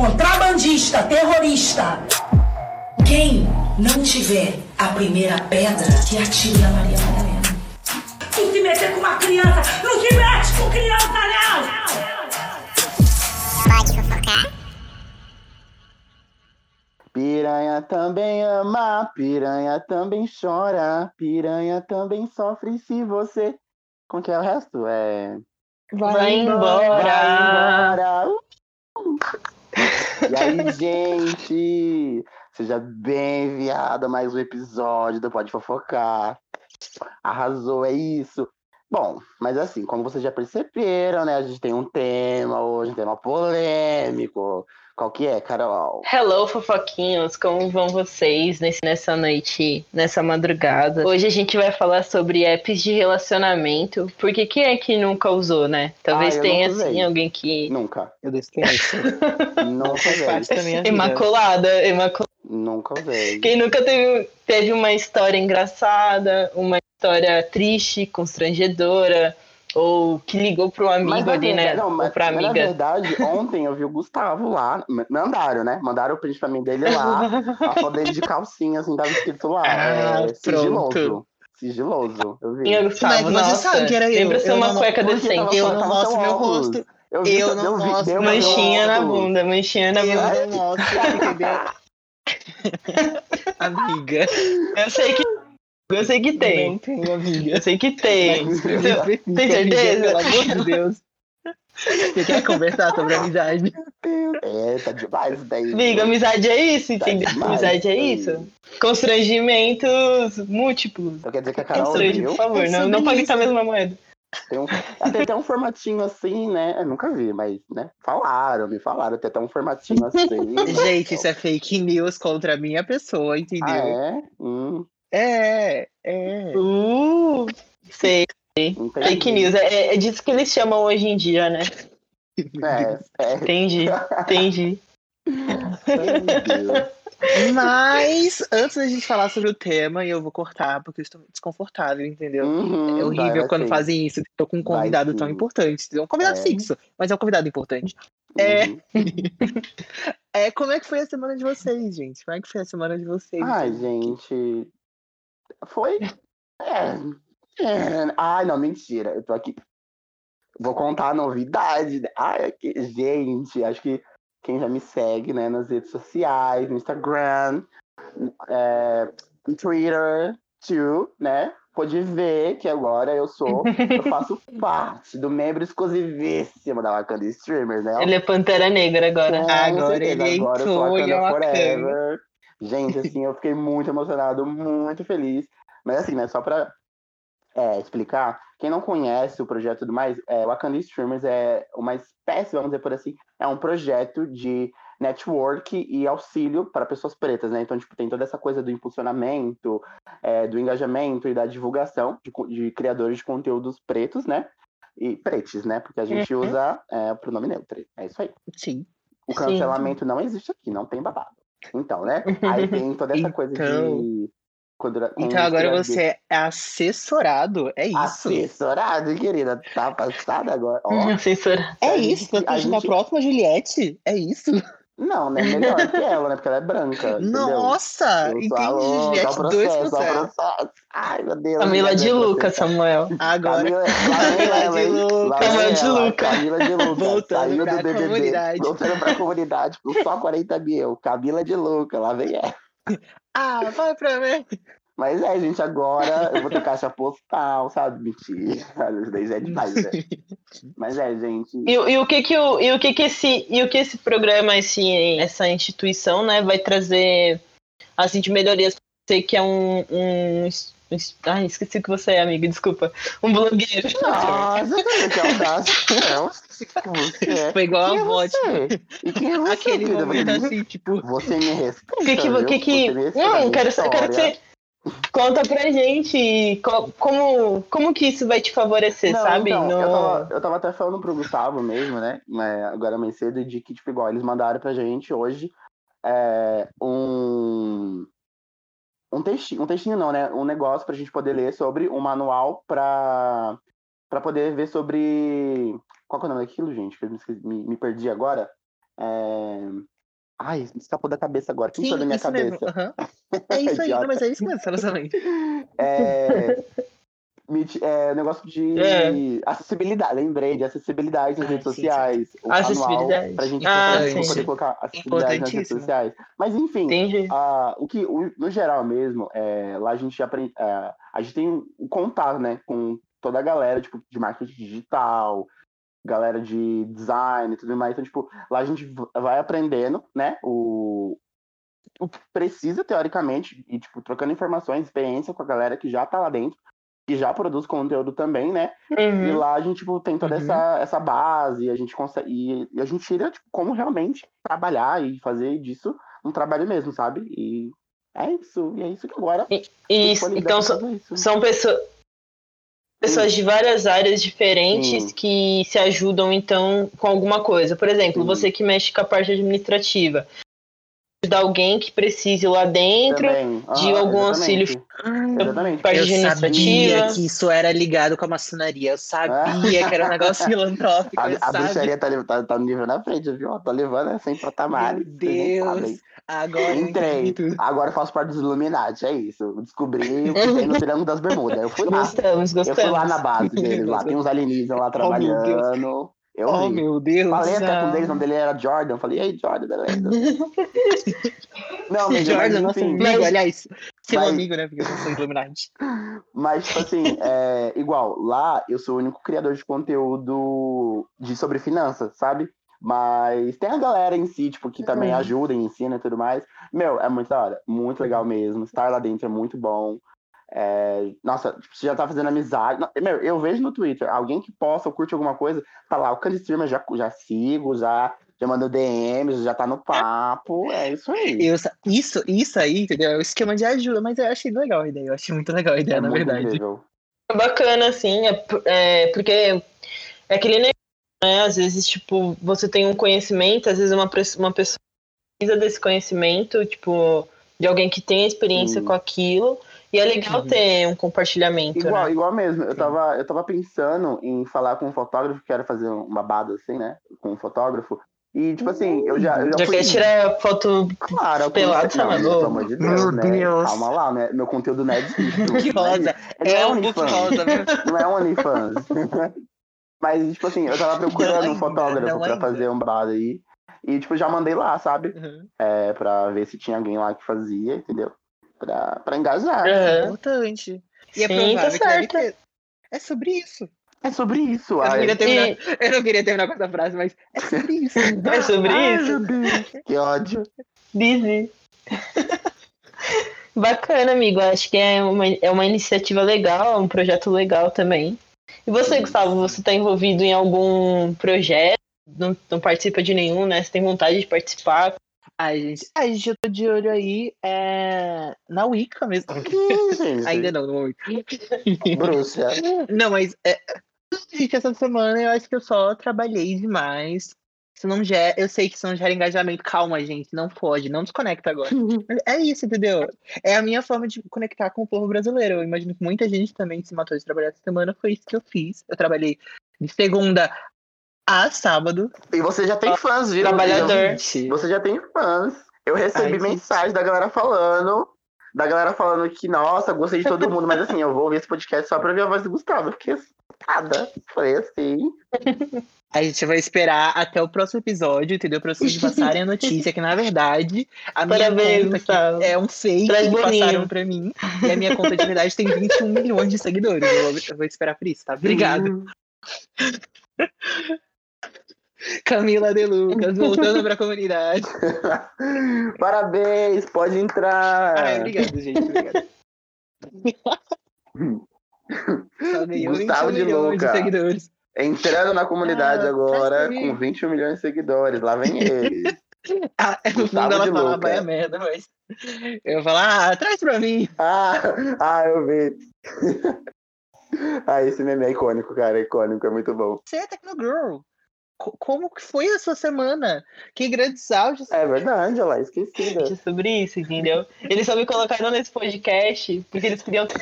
contrabandista, terrorista. Quem não tiver a primeira pedra, que atire na Maria Madalena. Tu se meter com uma criança, não se mete com criança, não! Pode fofocar? Piranha também ama, piranha também chora, piranha também sofre se você. Como que é o resto? É. Vai embora. Vai embora. Uh! E aí, gente? Seja bem-vindo a mais um episódio do Pode Fofocar. Arrasou, é isso. Bom, mas assim, como vocês já perceberam, né? A gente tem um tema hoje, um tema polêmico. Qual que é, Carol? Hello, fofoquinhos, como vão vocês nesse, nessa noite, nessa madrugada? Hoje a gente vai falar sobre apps de relacionamento, porque quem é que nunca usou, né? Talvez Ah, tenha, nunca assim, alguém que... Nunca. Eu desconheço. Nunca usei. Imaculada, imaculada. Nunca usei. Quem nunca teve, teve uma história engraçada, uma história triste, constrangedora, ou que ligou pro amigo Mas, ali, né? não, mas, pra mas, na amiga. verdade, ontem eu vi o Gustavo lá. Mandaram, né? Mandaram o print pra mim dele lá. A foto dele de calcinha, assim, tava escrito lá. Ah, é, sigiloso. Sigiloso. Eu vi. Minha Gustavo, é que você nossa, sabe que era eu? Lembra ser Eu uma não- cueca decente. Eu não mostro meu rosto. Eu vi, eu não vi, mostro Manchinha na bunda, manchinha na Eu bunda. não mostro, entendeu? Amiga. Eu sei que. Eu sei que Não tem. tenho amiga. Eu sei que tem. Mas Tem Tem certeza? Pelo amor de Deus. Você quer conversar sobre amizade? É, tá demais daí. Amiga, amizade é isso, Tá entendeu? demais, amizade é tá isso. Constrangimentos múltiplos. Então quer dizer que a Carol Constrange, viu? por favor, não, não pague com a mesma moeda. Tem, um, tem até um formatinho assim, né? Eu nunca vi, mas, né? Falaram, me falaram. Tem até um formatinho assim. Gente, isso é fake news contra a minha pessoa, entendeu? Ah, é? Hum, é, é. Uh, sei. entendi. Fake news. É, é disso que eles chamam hoje em dia, né? É, é. Entendi, entendi. Ai. Mas, antes da gente falar sobre o tema, e eu vou cortar porque eu estou desconfortável, entendeu? Uhum, É horrível vai, vai quando sim. fazem isso. Tô com um convidado tão importante. Um convidado É. fixo, mas é um convidado importante. É. Uhum. É, como é que foi a semana de vocês, gente? Como é que foi a semana de vocês? Ai, gente. Foi. É. é. Ai, não, mentira. Eu tô aqui. Vou contar a novidade. Ai, aqui. Gente, acho que quem já me segue, né, nas redes sociais, no Instagram, é, no Twitter, too, né? Pode ver que agora eu sou, eu faço parte do membro exclusivíssimo da Wakanda Streamers, né? Ele é Pantera Negra agora. Com Agora certeza, ele agora eu sou em Wakanda Wakanda. Forever. Gente, assim, eu fiquei muito emocionado, muito feliz. Mas assim, né, só pra é, explicar, quem não conhece o projeto tudo mais, é, o Wakanda Streamers é uma espécie, vamos dizer por assim, é um projeto de network e auxílio para pessoas pretas, né? Então, tipo, tem toda essa coisa do impulsionamento, é, do engajamento e da divulgação de, de criadores de conteúdos pretos, né? E pretes, né? Porque a gente Uhum. usa é, o pronome neutro. É isso aí. Sim. O Sim. cancelamento não existe aqui, não tem babado. Então, né? Aí tem toda essa coisa Então- de. quando- com Então agora você é assessorado. É isso. Assessorado, querida. Tá passada agora. Ó, Assessora. É A isso. gente- a tá gente- próxima Juliette? É isso? Não, né? Melhor que ela, né? Porque ela é branca. entendeu? Nossa! Eu sou Entendi, Juliette processo, dá o 2%. processo. Ai, meu Deus. Camila de Deus, Luca, processo. Samuel. Agora, Camila, lá vem Camila ela, de hein? Luca. Lá vem Camila de ela, Luca. Camila de Luca. Voltando pra do BBB. comunidade. Voltando pra comunidade com só 40 mil. Camila de Luca, lá vem ela. ah, vai pra mim. Mas é, gente, agora eu vou ter caixa postal, sabe? Mentira. Isso daí já é demais, né? Mas é, gente. E, o- e o que que o, e o que que esse e o que esse programa, esse, essa instituição, né, vai trazer assim de melhorias pra você que é um, um, ai, esqueci o que você é, amigo, desculpa. Um blogueiro. Nossa, que audácia. Não, você é. Foi igual Quem a é voz. você? E quem é você, Aquele querida? momento Você- assim, tipo. Você me respeita, O que que, viu? o que, que... Você me respeita Não, eu quero, eu quero que você conta pra gente co- como, como que isso vai te favorecer, Não, sabe? então, No- eu, tava, eu tava até falando pro Gustavo mesmo, né? Agora mais cedo, de que, tipo, igual, eles mandaram pra gente hoje é, um. Um textinho, um textinho não, né? Um negócio pra gente poder ler sobre um manual pra, pra poder ver sobre. Qual que é o nome daquilo, gente? Que eu me, me perdi agora. É, Ai, me escapou da cabeça agora. Quem Sim, da minha cabeça? aham. É isso aí, não, mas é isso mesmo, Salazarmente. É, é negócio de É. acessibilidade. Lembrei de acessibilidade nas Ah, redes sim, sim. sociais. O Acessibilidade. pra gente Ah, poder, colocar acessibilidade nas redes sociais. Mas enfim. Ah, o que, o- no geral mesmo, é, lá a gente aprende, é, a gente tem um contato, né, com toda a galera, tipo, de marketing digital, galera de design e tudo mais. Então, tipo, lá a gente vai aprendendo, né, o, o que precisa, teoricamente, e, tipo, trocando informações, experiência com a galera que já tá lá dentro, que já produz conteúdo também, né, e Uhum. lá a gente tipo, tem toda Uhum. essa, essa base, a gente consegue. E, e a gente tira tipo, como realmente trabalhar e fazer disso um trabalho mesmo, sabe? E é isso. E é isso que agora. tem Isso, disponibilidade então são, isso. são pessoas, pessoas de várias áreas diferentes Sim. que se ajudam, então, com alguma coisa. Por exemplo, Sim. você que mexe com a parte administrativa. Ajudar alguém que precise lá dentro, Também. de algum exatamente. auxílio. Exatamente. parte Eu administrativa. sabia que isso era ligado com a maçonaria. Eu sabia que era um negócio filantrópico. A, a bruxaria tá, tá, tá no nível na frente, viu? Tá levando essa em patamares. Meu Deus. Agora Entrei. Agora eu faço parte dos Illuminati, é isso. Eu descobri o que tem no Triângulo das Bermudas. Eu fui lá. Gostamos, Eu fui lá gostamos. na base deles, lá tem uns alienígenas lá Oh, trabalhando. Eu Oh, meu Deus. Falei até com céu. deles, o nome dele era Jordan. Falei, e aí, Jordan, beleza? Não, mas, Jordan, mas, nosso amigo, Mas- aliás. Seu mas- amigo, né? Porque eu sou Illuminati. mas, tipo assim, é, igual, lá eu sou o único criador de conteúdo de, sobre finanças, sabe? Mas tem a galera em si, tipo, que também Uhum. ajuda, ensina e tudo mais. Meu, é muito da hora, muito legal mesmo. Estar lá dentro é muito bom. É, nossa, tipo, você já tá fazendo amizade. Meu, eu vejo no Twitter, alguém que posta ou curte alguma coisa, tá lá, o Candy Streamer já, já sigo, já, já mandou DMs, já tá no papo. É isso aí. Eu, isso, isso aí, entendeu? É o esquema de ajuda, mas eu achei legal a ideia. Eu achei muito legal a ideia, é na verdade. incrível. É bacana, assim, é, é, porque é aquele negócio, né? Às vezes, tipo, você tem um conhecimento, às vezes uma, uma pessoa precisa desse conhecimento, tipo, de alguém que tem experiência Sim. com aquilo, e é legal Uhum. ter um compartilhamento, Igual, né? igual mesmo. Eu tava, eu tava pensando em falar com um fotógrafo, que era fazer um babado assim, né? Com um fotógrafo. E, tipo assim, eu já. Eu já, Já fui... quer tirar foto Claro, pelado, não, Salvador? Pelo amor de Deus, Meu né? Deus. Calma lá, né? Meu conteúdo não é disso. Que rosa. Não É um book rosa, viu? Não é OnlyFans. Mas, tipo assim, eu tava procurando Não um ainda, fotógrafo não pra ainda. fazer um babado aí. E, tipo, já mandei lá, sabe? Uhum. É, pra ver se tinha alguém lá que fazia, entendeu? Pra, pra engajar. Aham. Importante. E é Sim, tá provável que deve certo. ter. É sobre isso. É sobre isso, Eu não, ai. queria terminar, E- eu não queria terminar com essa frase, mas é sobre isso. É sobre Ai, isso? que ódio. Busy. Bacana, amigo. Acho que é uma, é uma iniciativa legal, é um projeto legal também. E você, Gustavo, você está envolvido em algum projeto? Não, não participa de nenhum, né? Você tem vontade de participar? Ai, gente. Ai, gente, eu tô de olho aí é... na Wicca mesmo. Ainda não, não. Bruxa. Não, mas é... gente, essa semana eu acho que eu só trabalhei demais. Isso não gera... Eu sei que isso não gera engajamento. Calma, gente, não pode, não desconecta agora. É isso, entendeu? É a minha forma de conectar com o povo brasileiro. Eu imagino que muita gente também se matou de trabalhar essa semana. Foi isso que eu fiz. Eu trabalhei de segunda a sábado. E você já tem fãs, viu? Trabalhador. Você já- Você já tem fãs. Eu recebi Ai, gente. mensagem da galera falando. Da galera falando que, nossa, gostei de todo mundo, mas assim, eu vou ouvir esse podcast só pra ouvir a voz do Gustavo. Eu fiquei assustada. Falei assim. A gente vai esperar até o próximo episódio, entendeu? Pra vocês passarem a notícia que, na verdade, a minha Parabéns, conta Gustavo. é um fake Traz que boninho. passaram pra mim. E a minha conta de verdade tem 21 milhões de seguidores. Eu vou, eu vou esperar por isso, tá? Obrigado. Camila De Lucas, voltando pra comunidade. Parabéns, pode entrar. Ai, obrigado, gente. Obrigado. Só ganhou 21 Gustavo de milhões de Luca. seguidores. Entrando na comunidade Ah, agora com 21 milhões de seguidores. Lá vem ele. Ah, no fundo ela de fala Luca. vai merda, mas. Eu vou falar, ah, traz pra mim. ah, ah, eu vi. ah, esse meme é icônico, cara. É icônico, é muito bom. Você é Tecnogirl. Co- como que foi a sua semana? Que grandes áudios. É verdade, olha lá, esquecida. É sobre isso, entendeu? Eles só me colocaram nesse podcast porque eles queriam ter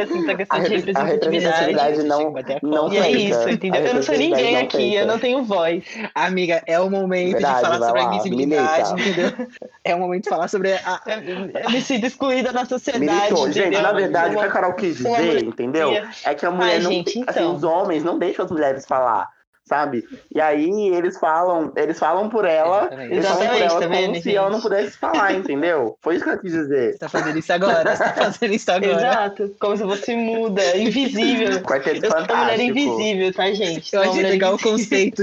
assim, essa A, questão de a representatividade. representatividade não, a a não. E é isso, entendeu? A Eu não sou ninguém aqui, feita. eu não tenho voz. Amiga, é o momento Verdade, de falar sobre a lá, invisibilidade, milita. entendeu? É o momento de falar sobre a. Eu, me sinto excluída na sociedade. Militou. Gente, entendeu? na verdade, o que a Carol quis dizer, entendeu? É que a mulher Ai, não. gente, assim, então. os homens não deixam as mulheres falar, sabe? E aí eles falam, eles falam por ela, Exatamente. eles falam por Exatamente, ela tá como vendo, se gente? ela não pudesse falar, entendeu? Foi isso que ela quis dizer. Você tá fazendo isso agora, você tá fazendo isso agora. Exato, como se fosse muda, invisível. Quarteto Eu sou uma mulher Fantástico. invisível, tá, gente? Eu achei mulher legal o invisível. conceito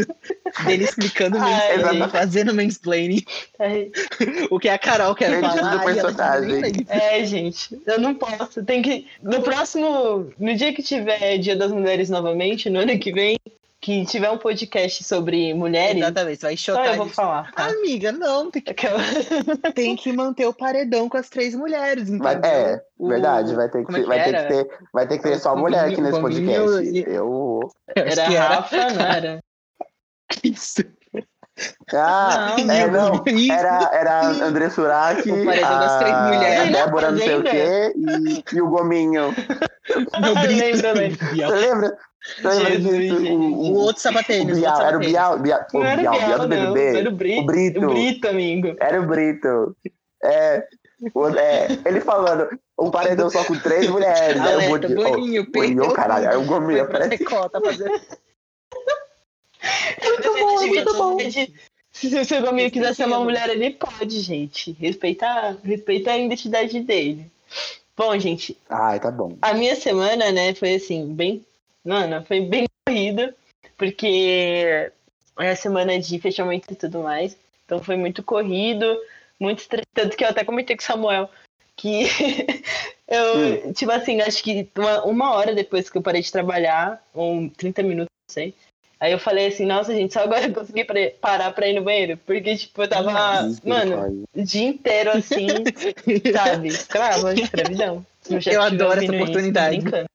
dele explicando Ai, mansplaining, gente. fazendo mansplaining, Ai, o que a Carol quer Perdido falar. do ela personagem. É, gente, eu não posso. Tem que. No próximo. No dia que tiver Dia das Mulheres novamente, no ano que vem, que tiver um podcast sobre mulheres, Exatamente, vai só chocar. eu vou falar. Tá? Amiga, não, tem que, Aquela... tem que manter o paredão com as três mulheres, Vai- é, O- verdade, vai ter como é que, que vai ter que ter, vai ter que ter só mulher aqui nesse podcast. e- Eu. Era que era Rafa, não era? isso. Ah, Não, é, não. Era, era André três a. Débora não sei o quê e, e o Gominho. Lembra? Lembra. O, O o, outro o sapatênis. o Bial, era o. Bial, Bial, o Não era Bial, o Bial do Bial, não. BBB. Era o Brito. O Brito. O Brito, amigo. Era o Brito. É, o- é, ele falando, um paredão só com três mulheres. O Alerta, Boninho, Boninho, oh, Boninho, perdeu caralho. Aí o. Gominho aparece. secota fazer. Muito bom, muito bom. Se o seu amigo quiser ser uma mulher, ele pode, gente. Respeita, respeita a identidade dele. Bom, gente, Ai, tá bom. a minha semana, né, foi assim, bem. Mano, foi bem corrida, porque é a semana de fechamento e tudo mais. Então foi muito corrido, muito estressante. Tanto que eu até comentei com o Samuel que eu, tipo assim, acho que uma, uma hora depois que eu parei de trabalhar, ou 30 minutos, não sei. Aí eu falei assim, nossa, gente, só agora eu consegui parar pra ir no banheiro. Porque, tipo, eu tava, mano, o dia inteiro assim, sabe? Escrava, escravidão. Eu estiver adoro essa isso, oportunidade. brincando.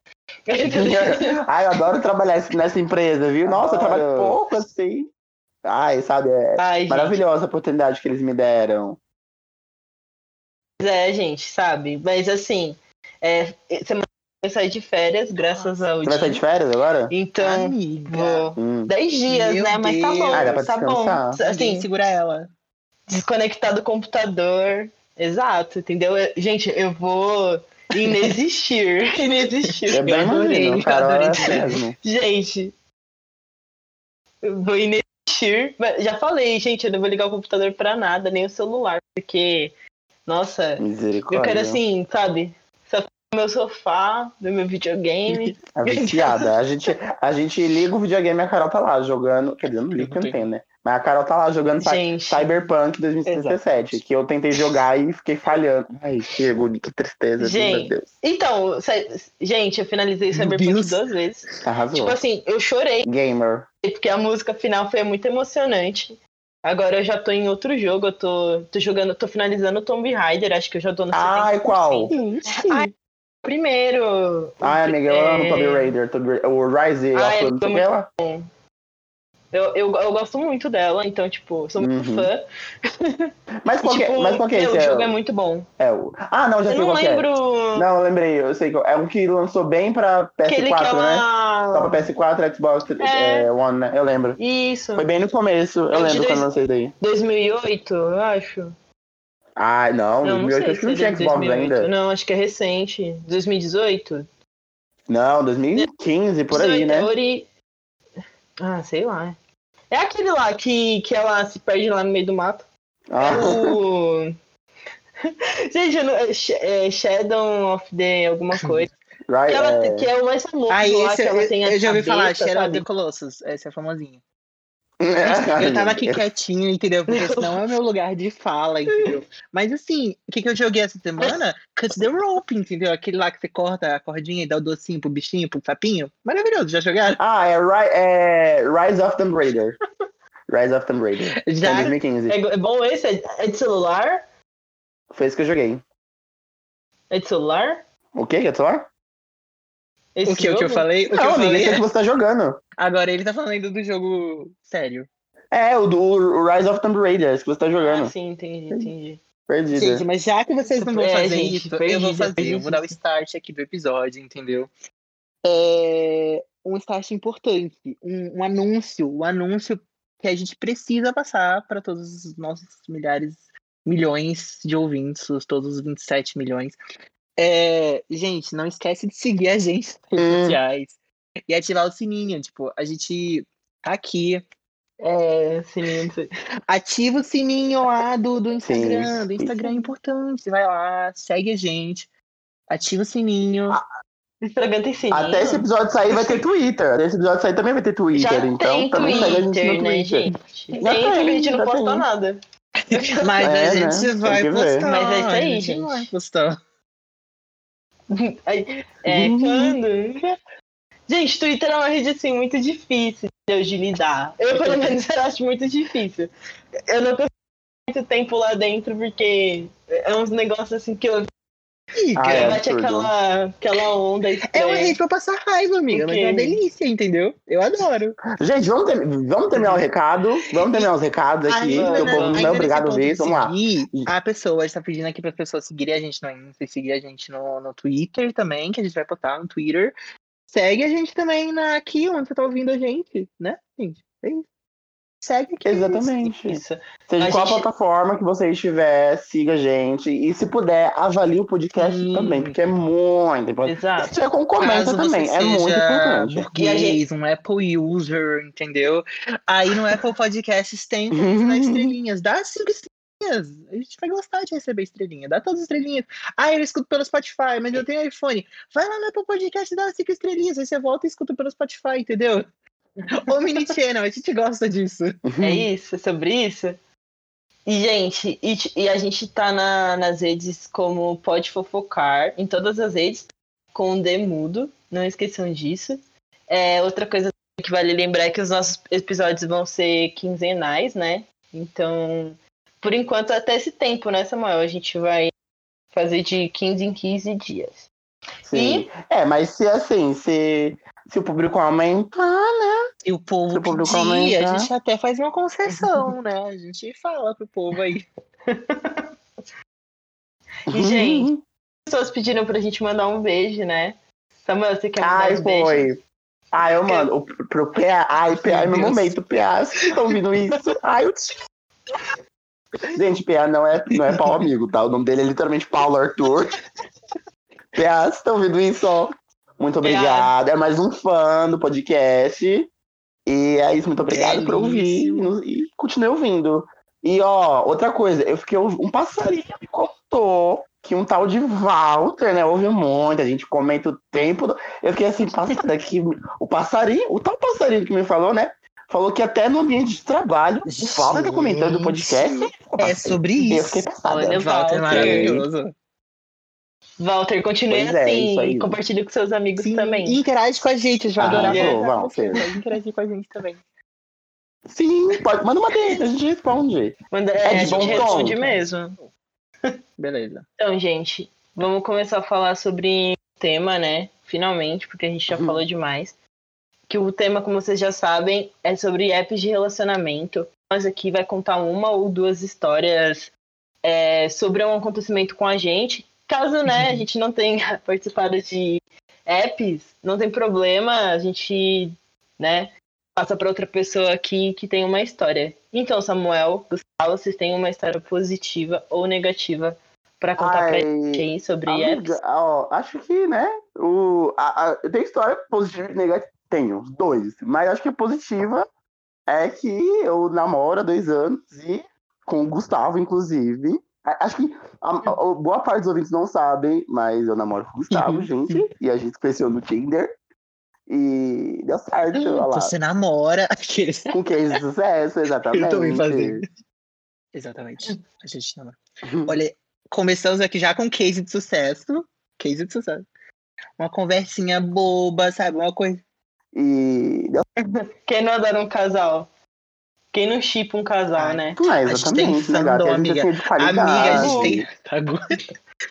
Ai, eu adoro trabalhar nessa empresa, viu? Nossa, eu Adoro. trabalho pouco assim. Ai, sabe, é Ai, gente. maravilhosa a oportunidade que eles me deram. É, gente, sabe? Mas assim, é, semana vai sair de férias, graças ao Você vai sair de férias agora? Então, Amiga. vou. Hum. 10 dias, Meu né? Mas tá bom. Ah, dá pra tá bom. descansar. Assim, segura ela. desconectar do computador. Exato, entendeu? Eu- Gente, eu vou inexistir. inexistir. É bem adorei, imagino, eu adorei é. Gente, eu vou inexistir. Já falei, gente, eu não vou ligar o computador pra nada, nem o celular, porque, nossa, Misericórdia. eu quero assim, sabe? Meu sofá, no meu videogame. A viciada. A gente, a gente liga o videogame e a Carol tá lá jogando. Quer dizer, eu não ligo eu não tenho, né? Mas a Carol tá lá jogando Gente. Cyberpunk 2077, que eu tentei jogar e fiquei falhando. Ai, que, que tristeza, Gente. meu Deus. Então, gente, eu finalizei Meu Cyberpunk Deus. duas vezes. Arrasou. Tipo assim, eu chorei, Gamer. porque a música final foi muito emocionante. Agora eu já tô em outro jogo, eu tô, tô jogando, tô finalizando o Tomb Raider, acho que eu já tô no Ai, 70%. qual? Ai, Primeiro. Ai, amiga, eu amo é, Tomb Raider. Tomb Ra- O Rise Ai, of é lá. Eu, eu, eu gosto muito dela, então, tipo, sou muito Uhum. fã. Mas qual que é? tipo, Mas qual que é esse? o É jogo é o- muito bom. é o... Ah, não, já Eu sei não é. lembro. Não, eu lembrei, eu sei qual. É um que lançou bem pra aquele que PS4, é né? Só uma. pra PS4, Xbox É. é, One, né? Eu lembro. Isso. Foi bem no começo, eu É de lembro dois- quando lancei daí. 2008, eu acho. Ai, não, Não, não 2008 sei acho que não é tinha Xbox 2008. ainda. Não, acho que é recente. 2018? Não, 2015, por aí, 18, né? Ori... Ah, sei lá. É aquele lá que, que ela se perde lá no meio do mato. É Ah, o. Gente, eu não... é é Shadow of the alguma coisa. right, Que, ela, é... que é o mais famoso Ah, lá, esse que eu, ela tem a eu já ouvi falar, cabeça, Shadow of the Colossus. Esse é famosinho. Eu tava aqui quietinho, entendeu? Porque senão é o meu lugar de fala, entendeu? Mas assim, o que, que eu joguei essa semana? Cut the Rope, entendeu? Aquele lá que você corta a cordinha e dá o docinho pro bichinho, pro sapinho. Maravilhoso, já jogaram? Ah, é, Ri- é Rise of Tomb Raider. Rise of Tomb Raider. Em Já? 2015. É, é bom esse? É, é de celular? Foi esse que eu joguei. É de celular? O quê? Quer falar? Esse O que, o que eu falei? O que eu Não, falei esse é é- que você tá jogando. Agora ele tá falando do jogo sério. É, o do Rise of Tomb Raider, esse que você tá jogando. Ah, sim, entendi, entendi. Perdida. Gente, mas já que vocês não vão É, fazer gente, isso, eu perdida, vou fazer. Eu vou dar o start aqui do episódio, entendeu? É um start importante, um, um anúncio, um anúncio que a gente precisa passar para todos os nossos milhares, milhões de ouvintes, os- todos os 27 milhões. É, gente, não esquece de seguir a gente nas redes Hum. sociais e ativar o sininho. Tipo, a gente tá aqui. É, sininho, não sei. Ativa o sininho lá do, do Instagram. Sim, do. Instagram é importante. Vai lá, segue a gente. Ativa o sininho. Ah, O Instagram tem sininho. Até esse episódio sair vai ter Twitter. Até esse episódio sair também vai ter Twitter. Já então tem também segue a gente Twitter, no né, Twitter. gente? Já Tem, que a tem, gente não posta tem. nada. Mas É, a né? gente Tem vai postar. Mas é isso aí, a gente. gente. vai postar. É, Uhum. quando? Gente, Twitter é uma rede assim muito difícil de lidar. Eu, pelo menos, eu acho muito difícil. Eu não consigo muito tempo lá dentro porque é uns negócios assim que eu Amiga, Ah, é bate absurdo. aquela, aquela onda É uma rede pra passar raiva, amiga. Mas é uma delícia, entendeu? Eu adoro. Gente, vamos, ter- vamos terminar o recado. Vamos terminar os recados aqui, Ainda que o não- povo não ainda é obrigado a ver. de Vamos lá. A pessoa está pedindo aqui para as pessoas seguirem a gente no Insta seguir a gente no, no Twitter também, que a gente vai postar no Twitter. Segue a gente também na, aqui onde você tá ouvindo a gente, né, gente? É isso. Segue aqui. Exatamente. Isso. Seja A qual gente- plataforma que você estiver, siga a gente. E se puder, avalie o podcast Hum. também, porque é muito importante. Exato. Se tiver com comenta Caso também, é muito importante. burguês, um Apple user, entendeu? Aí no Apple Podcasts tem dar estrelinhas. Dá cinco estrelinhas. A gente vai gostar de receber estrelinha. Dá todas as estrelinhas. Ah, eu escuto pelo Spotify, mas eu tenho iPhone. Vai lá no Apple Podcast e dá cinco estrelinhas. Aí você volta e escuta pelo Spotify, entendeu? Ô, Mini Channel, a gente gosta disso. É isso, é sobre isso. E, gente, e, e a gente tá na- nas redes como Pode Fofocar, em todas as redes, com o D mudo, não esqueçam disso. É, outra coisa que vale lembrar é que os nossos episódios vão ser quinzenais, né? Então, por enquanto, até esse tempo, né, Samuel? A gente vai fazer de 15 em 15 dias. Sim. É, mas se assim, se, se o público aumentar, E o povo Se o público pedir, aumentar. a gente até faz uma concessão, né? A gente fala pro povo aí. E, gente, pessoas pediram pra gente mandar um beijo, né? Samuel, você quer mandar Ai, beijos? foi. Ai, eu mando. O, pro PA. Ai, PA é meu momento, PA. Vocês estão ouvindo isso? Ai, eu te... Gente, PA não é, não é Paulo Amigo, tá? O nome dele é literalmente Paulo Arthur. PA, vocês estão ouvindo isso? ó? Muito obrigado. É mais um fã do podcast. E é isso, muito obrigado por ouvir. E continue ouvindo. E, ó, outra coisa, eu fiquei um passarinho me contou que um tal de Walter, né? Ouve muito, a gente comenta o tempo. do- Eu fiquei assim, passada aqui. O passarinho, o tal passarinho que me falou, né? Falou que até no ambiente de trabalho, o Walter tá comentando o podcast. É sobre Eu isso. fiquei passada. Olha, Walter é Walter. maravilhoso. Walter, continue Pois é, assim. e compartilhe com seus amigos Sim, também. e interage com a gente, gente vai Ah, com Walter. interagir com a gente também. Sim, pode, manda uma DM, a gente responde. Manda, É é, de a gente bom responde tom. mesmo. Beleza. Então, gente, vamos começar a falar sobre o tema, né? Finalmente, porque a gente já Uhum. falou demais. Que o tema, como vocês já sabem, é sobre apps de relacionamento. Nós aqui vai contar uma ou duas histórias é, sobre um acontecimento com a gente. Caso, né, a gente não tenha participado de apps, não tem problema, a gente, né, passa para outra pessoa aqui que tem uma história. Então, Samuel, Gustavo, vocês têm uma história positiva ou negativa para contar Ai, gente aí sobre Amiga, apps? ó, acho que, né? O, a, a, tem história positiva e negativa. Tenho, dois. Mas acho que a positiva é que eu namoro há dois anos e com o Gustavo, inclusive. A- Acho que a, a- boa parte dos ouvintes não sabem, mas eu namoro com o Gustavo, Uhum. gente. E a gente conheceu no Tinder. E deu certo, lá. Você namora aqueles. Com case de sucesso, exatamente. Eu também fazia. Exatamente. A gente namora. Olha, começamos aqui já com case de sucesso. Case de sucesso. Uma conversinha boba, sabe? Uma coisa. E Quem não adora um casal? Quem não chipa um casal, Ai, né? A gente tem exatamente, né, fandom, A gente amiga. é de qualidade. Amiga, a gente tem. Sagu.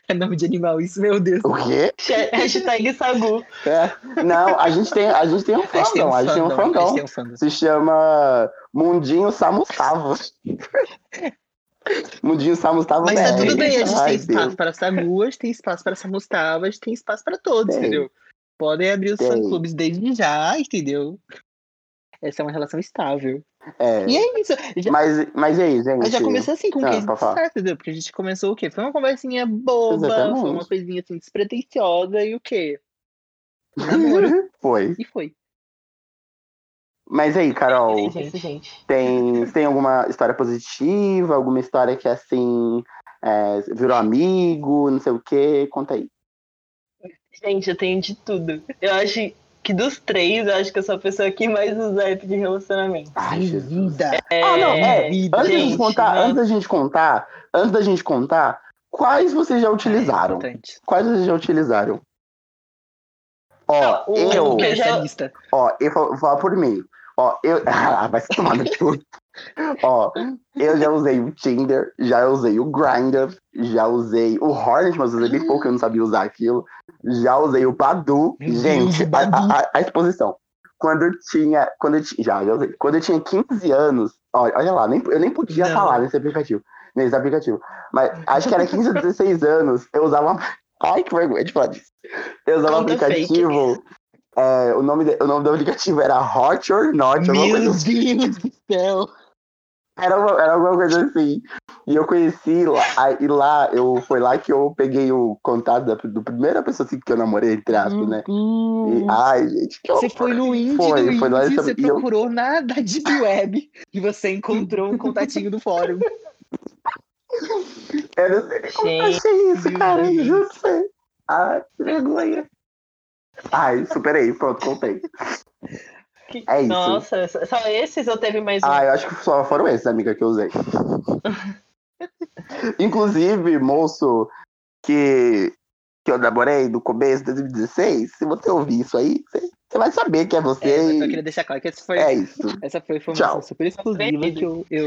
É nome de animal, isso, meu Deus. O quê? Hashtag Sagu. É. Não, a gente tem, a gente tem um A gente tem fandom, a gente tem um a gente fandom. tem um fandom. Se chama Mundinho Samustavo. Mundinho Samustavo Mas tá tudo bem, a gente Ai, tem espaço Deus. para saguas, tem espaço para samustavas, tem espaço para todos, Tem. entendeu? Podem abrir os Tem. fã-clubes desde já, entendeu? Essa é uma relação estável. É. E é isso. Já, Mas, mas e aí, gente? já começou assim com um Ah, case falar. certo, entendeu? Porque a gente começou o quê? Foi uma conversinha boba, Exatamente. foi uma coisinha assim despretensiosa e o quê? Namoro. Foi. E foi. Mas aí, Carol, É isso, gente. tem, tem alguma história positiva? Alguma história que, assim, é, virou amigo, não sei o quê? Conta aí. Gente, eu tenho de tudo. Eu acho que dos três, eu acho que eu sou a pessoa que mais usa app de relacionamento. Ai, Jesus. Vida. Ah, não, é. vida. Antes da gente gente, contar, não. antes da gente contar, antes da gente contar, quais vocês já É utilizaram? importante. Quais vocês já utilizaram? Ó, Não, eu, Essa já- ó, eu vou vou falar por mim. Ó, eu. Ah, vai se tomar no cu. Ó, eu já usei o Tinder, já usei o Grindr, já usei o Hornet, mas usei bem pouco, eu não sabia usar aquilo. Já usei o Badu. Meu Gente, Deus, a, a- a exposição. Quando eu tinha. Quando eu tinha. Já, já usei. Quando eu tinha 15 anos. Olha, olha lá, nem, eu nem podia Não. falar nesse aplicativo. Nesse aplicativo. Mas acho que era 15 ou 16 anos. Eu usava. uma- Ai, que vergonha de falar disso. Eu usava um fake. aplicativo. é, o, nome de- o nome do aplicativo era Hot or Not. Meu. Deus do céu. Era, uma- era alguma coisa assim. E eu conheci lá, e lá, eu, foi lá que eu peguei o contato da do primeira pessoa assim, que eu namorei, entre aspas, né? E, ai, gente, que Você foi no Indie Foi, foi lá Indie, você e eu- procurou na da Deep Web e você encontrou um contatinho do fórum. Eu não sei nem como eu Gente, achei isso, cara. Eu não sei. Ai, que vergonha. Ai, superei, pronto, contei. Que- É isso. Nossa, só esses ou teve mais um? Ah, eu acho que só foram esses, amiga, que eu usei. Inclusive, moço, que, que eu namorei no começo de 2016, se você ouvir isso aí, você, você vai saber que é você. É, e eu queria deixar claro que essa foi, é isso. essa foi informação Tchau. super exclusiva Bem-vindo. que eu, eu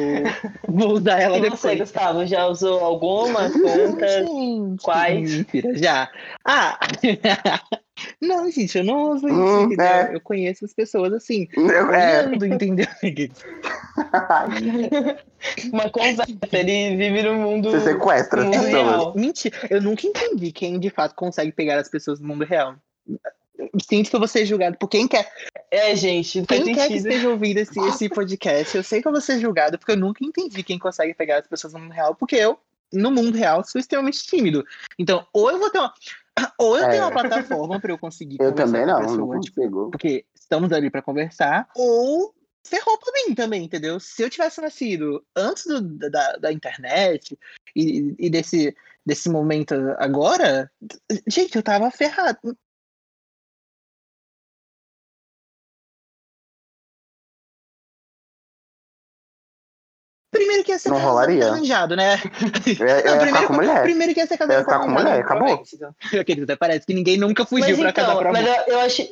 vou usar ela e depois. você, Gustavo, já usou alguma? Conta. Quais? Mentira, já. Ah! não, gente, eu não uso isso, Hum, entendeu? é. Eu conheço as pessoas assim, É. olhando, entendeu? Uma conversa, ele vive no mundo. Você sequestra as pessoas. real. Mentira, eu nunca entendi quem de fato consegue pegar as pessoas no mundo real. Sinto que eu vou ser julgado por quem quer. É, gente, Quem quer que sentido. esteja ouvindo esse, esse podcast, eu sei que eu vou ser julgado, porque eu nunca entendi quem consegue pegar as pessoas no mundo real, porque eu, no mundo real, sou extremamente tímido. Então, ou eu vou ter uma. Ou eu É. tenho uma plataforma para eu conseguir Eu conversar também com a não, não pessoa, tipo, consigo. porque estamos ali para conversar, ou ferrou pra mim também, entendeu? Se eu tivesse nascido antes do- da, da internet e, e desse, desse momento agora, gente, eu tava ferrado. Primeiro que ia ser Não casado rolaria. arranjado, né? Eu, ia- eu ia ficar com mulher. Primeiro que ia ser casado Eu ia ficar com mulher, acabou. parece que ninguém nunca fugiu Mas pra então, casar pra mas mulher. eu, eu acho,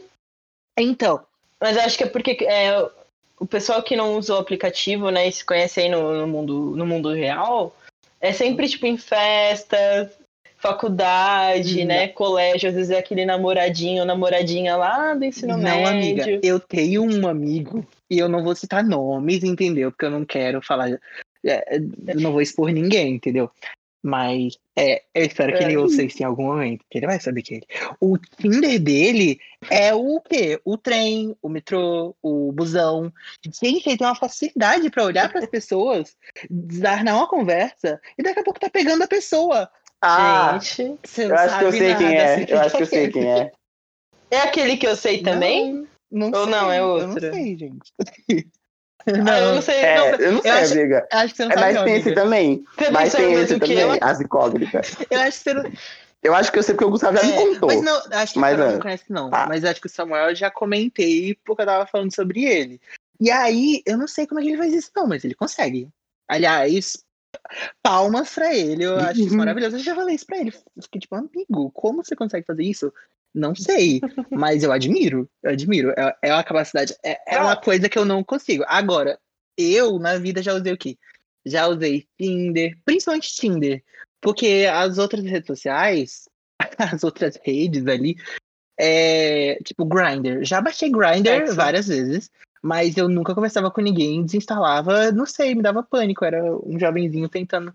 Então, mas eu acho que é porque é, o pessoal que não usa o aplicativo, né, e se conhece aí no, no mundo, no mundo real, é sempre tipo em festa, faculdade, Hum. né, colégio, às vezes é aquele namoradinho, namoradinha lá do ensino não, médio. amiga, eu tenho um amigo, e eu não vou citar nomes, entendeu? Porque eu não quero falar. É, eu não vou expor ninguém, entendeu? Mas é, eu espero que É. ele ouça isso em algum momento, que ele vai saber que ele. O Tinder dele é o quê? O trem, o metrô, o busão. Gente, ele tem uma facilidade pra olhar pras pessoas, desarnar uma conversa, e daqui a pouco tá pegando a pessoa. Ah, Gente, Você eu não acho que eu sei quem nada, é. você Eu acho que eu sei quem é. é aquele que eu sei também? Não, Ou não, é sei, outro? Eu não sei, gente. Ah, eu não sei. É, não, eu não sei, acho- amiga. Acho que você não É, sabe, mas não, tem esse também. você Mas tem esse também, eu? as incógnitas. Eu acho que você não. Eu acho que eu sei porque o Gustavo já me É, contou. Mas não, acho que Mas, você é. não conhece, não. Tá. Mas acho que o Samuel eu já comentei porque eu tava falando sobre ele. E aí, eu não sei como é que ele faz isso, não, mas ele consegue. Aliás, palmas pra ele. Eu acho isso Uhum. maravilhoso. Eu já falei isso pra ele. Eu fiquei tipo, amigo, como você consegue fazer isso? Não sei, mas eu admiro, eu admiro. É, é uma capacidade, é, é uma coisa que eu não consigo. Agora, eu, na vida, já usei o quê? Já usei Tinder, principalmente Tinder. Porque as outras redes sociais, as outras redes ali, é, tipo Grindr. Já baixei Grindr Sexo. várias vezes, mas eu nunca conversava com ninguém, desinstalava, não sei, me dava pânico. Era um jovenzinho tentando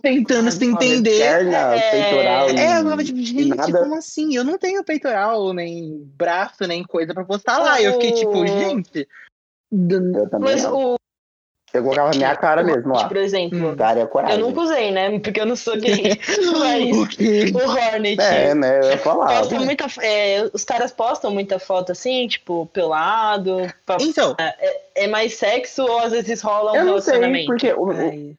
tentando se entender. Perna, É, peitoral É, eu tava tipo, gente, nada. como assim? Eu não tenho peitoral, nem braço, nem coisa pra postar lá. E eu fiquei tipo, Oh. gente. Eu Mas o, Eu colocava minha cara mesmo lá. por exemplo, Hum. Cara, é coragem. eu nunca usei, né? Porque eu não sou gay. Mas O quê? o Hornet. É, né? Eu ia falar. Posta muita, é, os caras postam muita foto assim, tipo, pelado. pra- Então, é mais sexo ou às vezes rola um Eu não sei, porque o, o-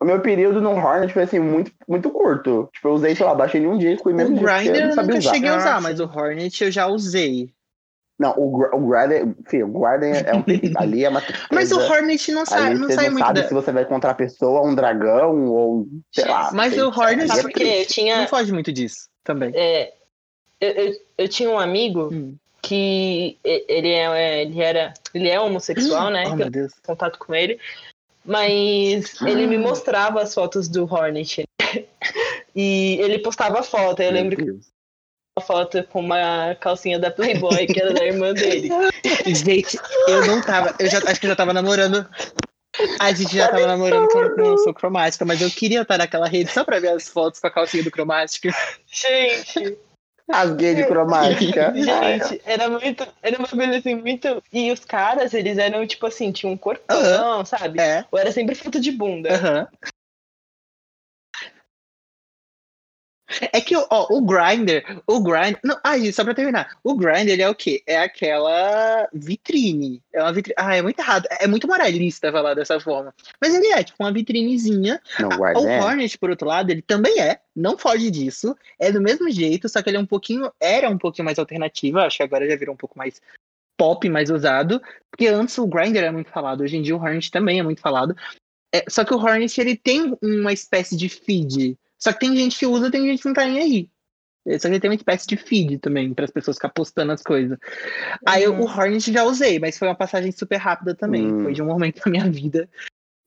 o meu período no Hornet foi assim, muito, muito curto. Tipo, eu usei, sei lá, baixei em um dia e fui mesmo o Grindr eu eu não sabia nunca usar. cheguei a usar, Ah, mas o Hornet eu já usei. Não, o, o Grindr, filho, o Grindr é um. Ali é uma tristeza. Mas o Hornet não sai, Ali não você sai não muito sabe da... se você vai encontrar a pessoa, um dragão, ou sei lá. Mas sei- o Hornet- Sabe é. Eu tinha. Não foge muito disso também. é, eu, eu, eu tinha um amigo Hum. que ele, é, ele era. Ele é homossexual, né? Oh, Eu meu Deus. contato com ele. Mas ele me mostrava as fotos do Hornet. E ele postava foto. Eu Meu lembro que Deus. uma foto com uma calcinha da Playboy, que era da irmã dele. Gente, eu não tava. Eu já acho que eu já tava namorando. A gente já tava namorando quando eu não sou cromática, mas eu queria estar naquela rede só pra ver as fotos com a calcinha do cromática. Gente, As gays de cromática. gente, era muito. Era uma coisa assim, muito. E os caras, eles eram tipo assim, tinham um corpão, sabe? É. Ou era sempre foto de bunda. Aham. É que ó, o Grindr, o Grindr, não, ah, gente, só pra terminar, o Grindr ele é o quê? É aquela vitrine, é uma vitrine, ah, é muito errado, é muito moralista falar dessa forma, mas ele é tipo uma vitrinezinha, Não, o é. Hornet, por outro lado, ele também é, não foge disso, é do mesmo jeito, só que ele é um pouquinho, era um pouquinho mais alternativo, acho que agora já virou um pouco mais pop, mais usado, porque antes o Grindr era muito falado, hoje em dia o Hornet também é muito falado, É, só que o Hornet, ele tem uma espécie de feed, só que tem gente que usa, tem gente que não tá nem aí. É, Só que tem uma espécie de feed também, para as pessoas ficar postando as coisas. Aí Uhum. o Hornet já usei, mas foi uma passagem super rápida também. Hum. Foi de um momento da minha vida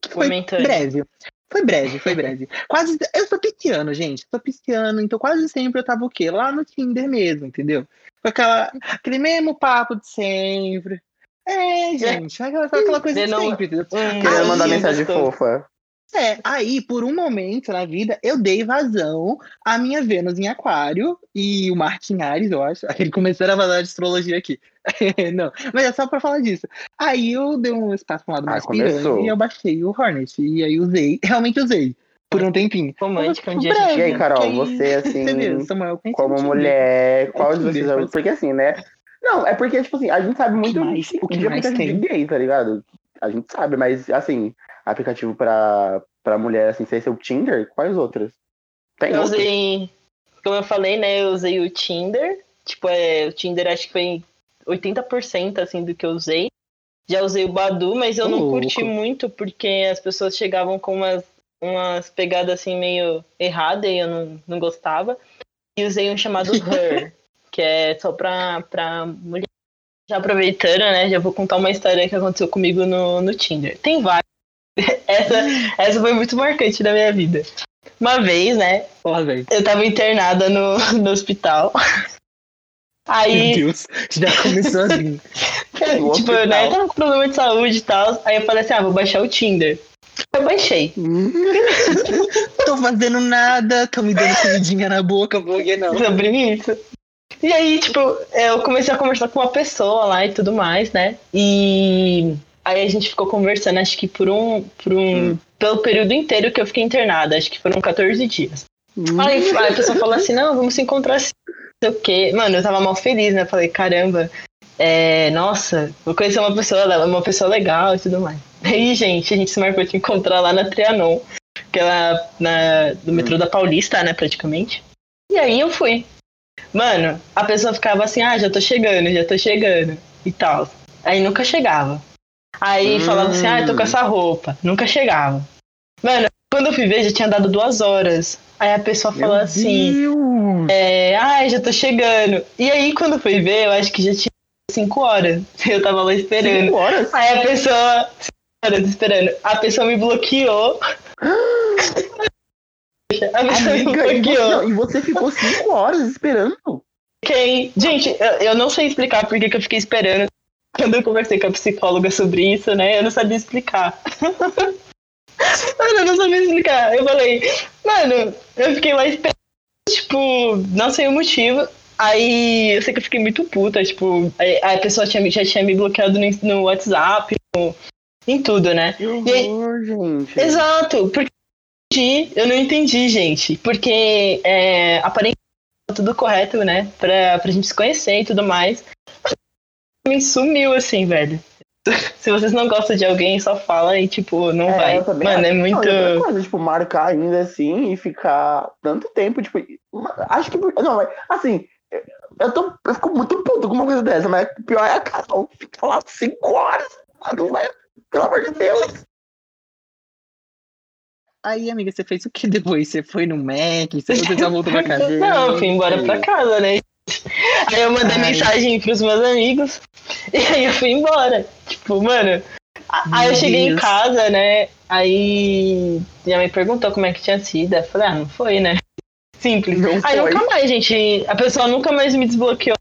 que foi Momentâneo. breve. Foi breve, foi breve. Quase. Eu sou pisciano, gente. Sou pisciano, então quase sempre eu tava o quê? Lá no Tinder mesmo, entendeu? Com aquela, aquele mesmo papo de sempre. É, gente, aquela, aquela coisa de Não- sempre, entendeu? Hum, Querendo mandar mensagem fofa. É, aí, por um momento na vida, eu dei vazão à minha Vênus em Aquário e o Marte em Ares, eu acho. Ele começou a falar de astrologia aqui. Não, mas é só pra falar disso. Aí eu dei um espaço pro lado Ah, mais começou. pirante e eu baixei o Hornet. E aí usei, realmente usei, por um tempinho. Romântica, um dia a breve, gente- E aí, Carol, porque você, assim, Entendeu? Samuel, com Como sentido. mulher, qual de vocês. Porque assim, né? Não, é porque, tipo assim, a gente sabe muito mais- o que mais de gay, tá ligado? A gente sabe, mas assim, aplicativo pra, pra mulher, assim, sem ser o Tinder, quais outras? Tem Eu outros? usei, como eu falei, né? Eu usei o Tinder. Tipo, é, o Tinder acho que foi 80% assim do que eu usei. Já usei o Badu, mas eu não louco. curti muito porque as pessoas chegavam com umas, umas pegadas assim meio erradas e eu não, não gostava. E usei um chamado Her, que é só pra, pra mulher. Já aproveitando, né? Já vou contar uma história que aconteceu comigo no, no Tinder. Tem várias. Essa, essa foi muito marcante na minha vida. Uma vez, né? Ó, velho. Eu tava internada no, no hospital. Meu Aí, Deus, já começou assim. Tipo, hospital. né, eu tava com problema de saúde e tal. Aí eu falei assim, ah, vou baixar o Tinder. Eu baixei. Tô fazendo nada, tô me dando comidinha na boca, por que não? sobre isso. E aí, tipo, eu comecei a conversar com uma pessoa lá e tudo mais, né? E aí a gente ficou conversando, acho que por um. Por um Pelo período inteiro que eu fiquei internada, acho que foram 14 dias. Aí, aí a pessoa falou assim, não, vamos se encontrar assim, não sei o quê. Mano, eu tava mal feliz, né? Falei, caramba, é, nossa, vou conhecer uma pessoa, é uma pessoa legal e tudo mais. Aí, gente, a gente se marcou de encontrar lá na Trianon, que ela na, do metrô da Paulista, né, praticamente. E aí eu fui. Mano, a pessoa ficava assim, ah, já tô chegando, já tô chegando e tal. Aí nunca chegava. Aí Hum. falava assim, ah, eu tô com essa roupa. Nunca chegava. Mano, quando eu fui ver, já tinha dado duas horas. Aí a pessoa falou assim, Deus. é, ai, já tô chegando. E aí, quando eu fui ver, eu acho que já tinha cinco horas. Eu tava lá esperando. Cinco horas? Aí a pessoa. Cinco horas esperando. A pessoa me bloqueou. A pessoa me Amiga, e bloqueou. você, e você ficou cinco horas esperando? Quem? Gente, eu, eu não sei explicar por que eu fiquei esperando. Quando eu conversei com a psicóloga sobre isso, né? Eu não sabia explicar. Mano, eu não sabia explicar. Eu falei, mano, eu fiquei lá esperando, tipo, não sei o motivo. Aí eu sei que eu fiquei muito puta, tipo, a pessoa tinha, já tinha me bloqueado no, no WhatsApp, no- em tudo, né? Que E horror, gente. Exato, porque eu não entendi, eu não entendi, gente. Porque é, aparentemente tá tudo correto, né? Pra, pra gente se conhecer e tudo mais. Me sumiu assim, velho. Se vocês não gostam de alguém, só fala e, tipo, não vai. eu também Mano, é acho. Não, muito. outra coisa, tipo, marcar ainda assim e ficar tanto tempo, tipo, acho que. Não, mas assim, eu, tô, eu fico muito puto com uma coisa dessa, mas pior é a Carol fica lá cinco horas. Não vai, pelo amor de Deus. Aí, amiga, você fez o que depois? Você foi no Mac? Você você já voltou pra casa? Não, eu fui embora pra casa, né? Aí eu mandei Ai. mensagem pros meus amigos. E aí eu fui embora. Tipo, mano. Aí eu cheguei em Deus. casa, né? Aí minha mãe perguntou como é que tinha sido. Eu falei, ah, não foi, né? Simples. Não aí foi. nunca mais, gente. A pessoa nunca mais me desbloqueou.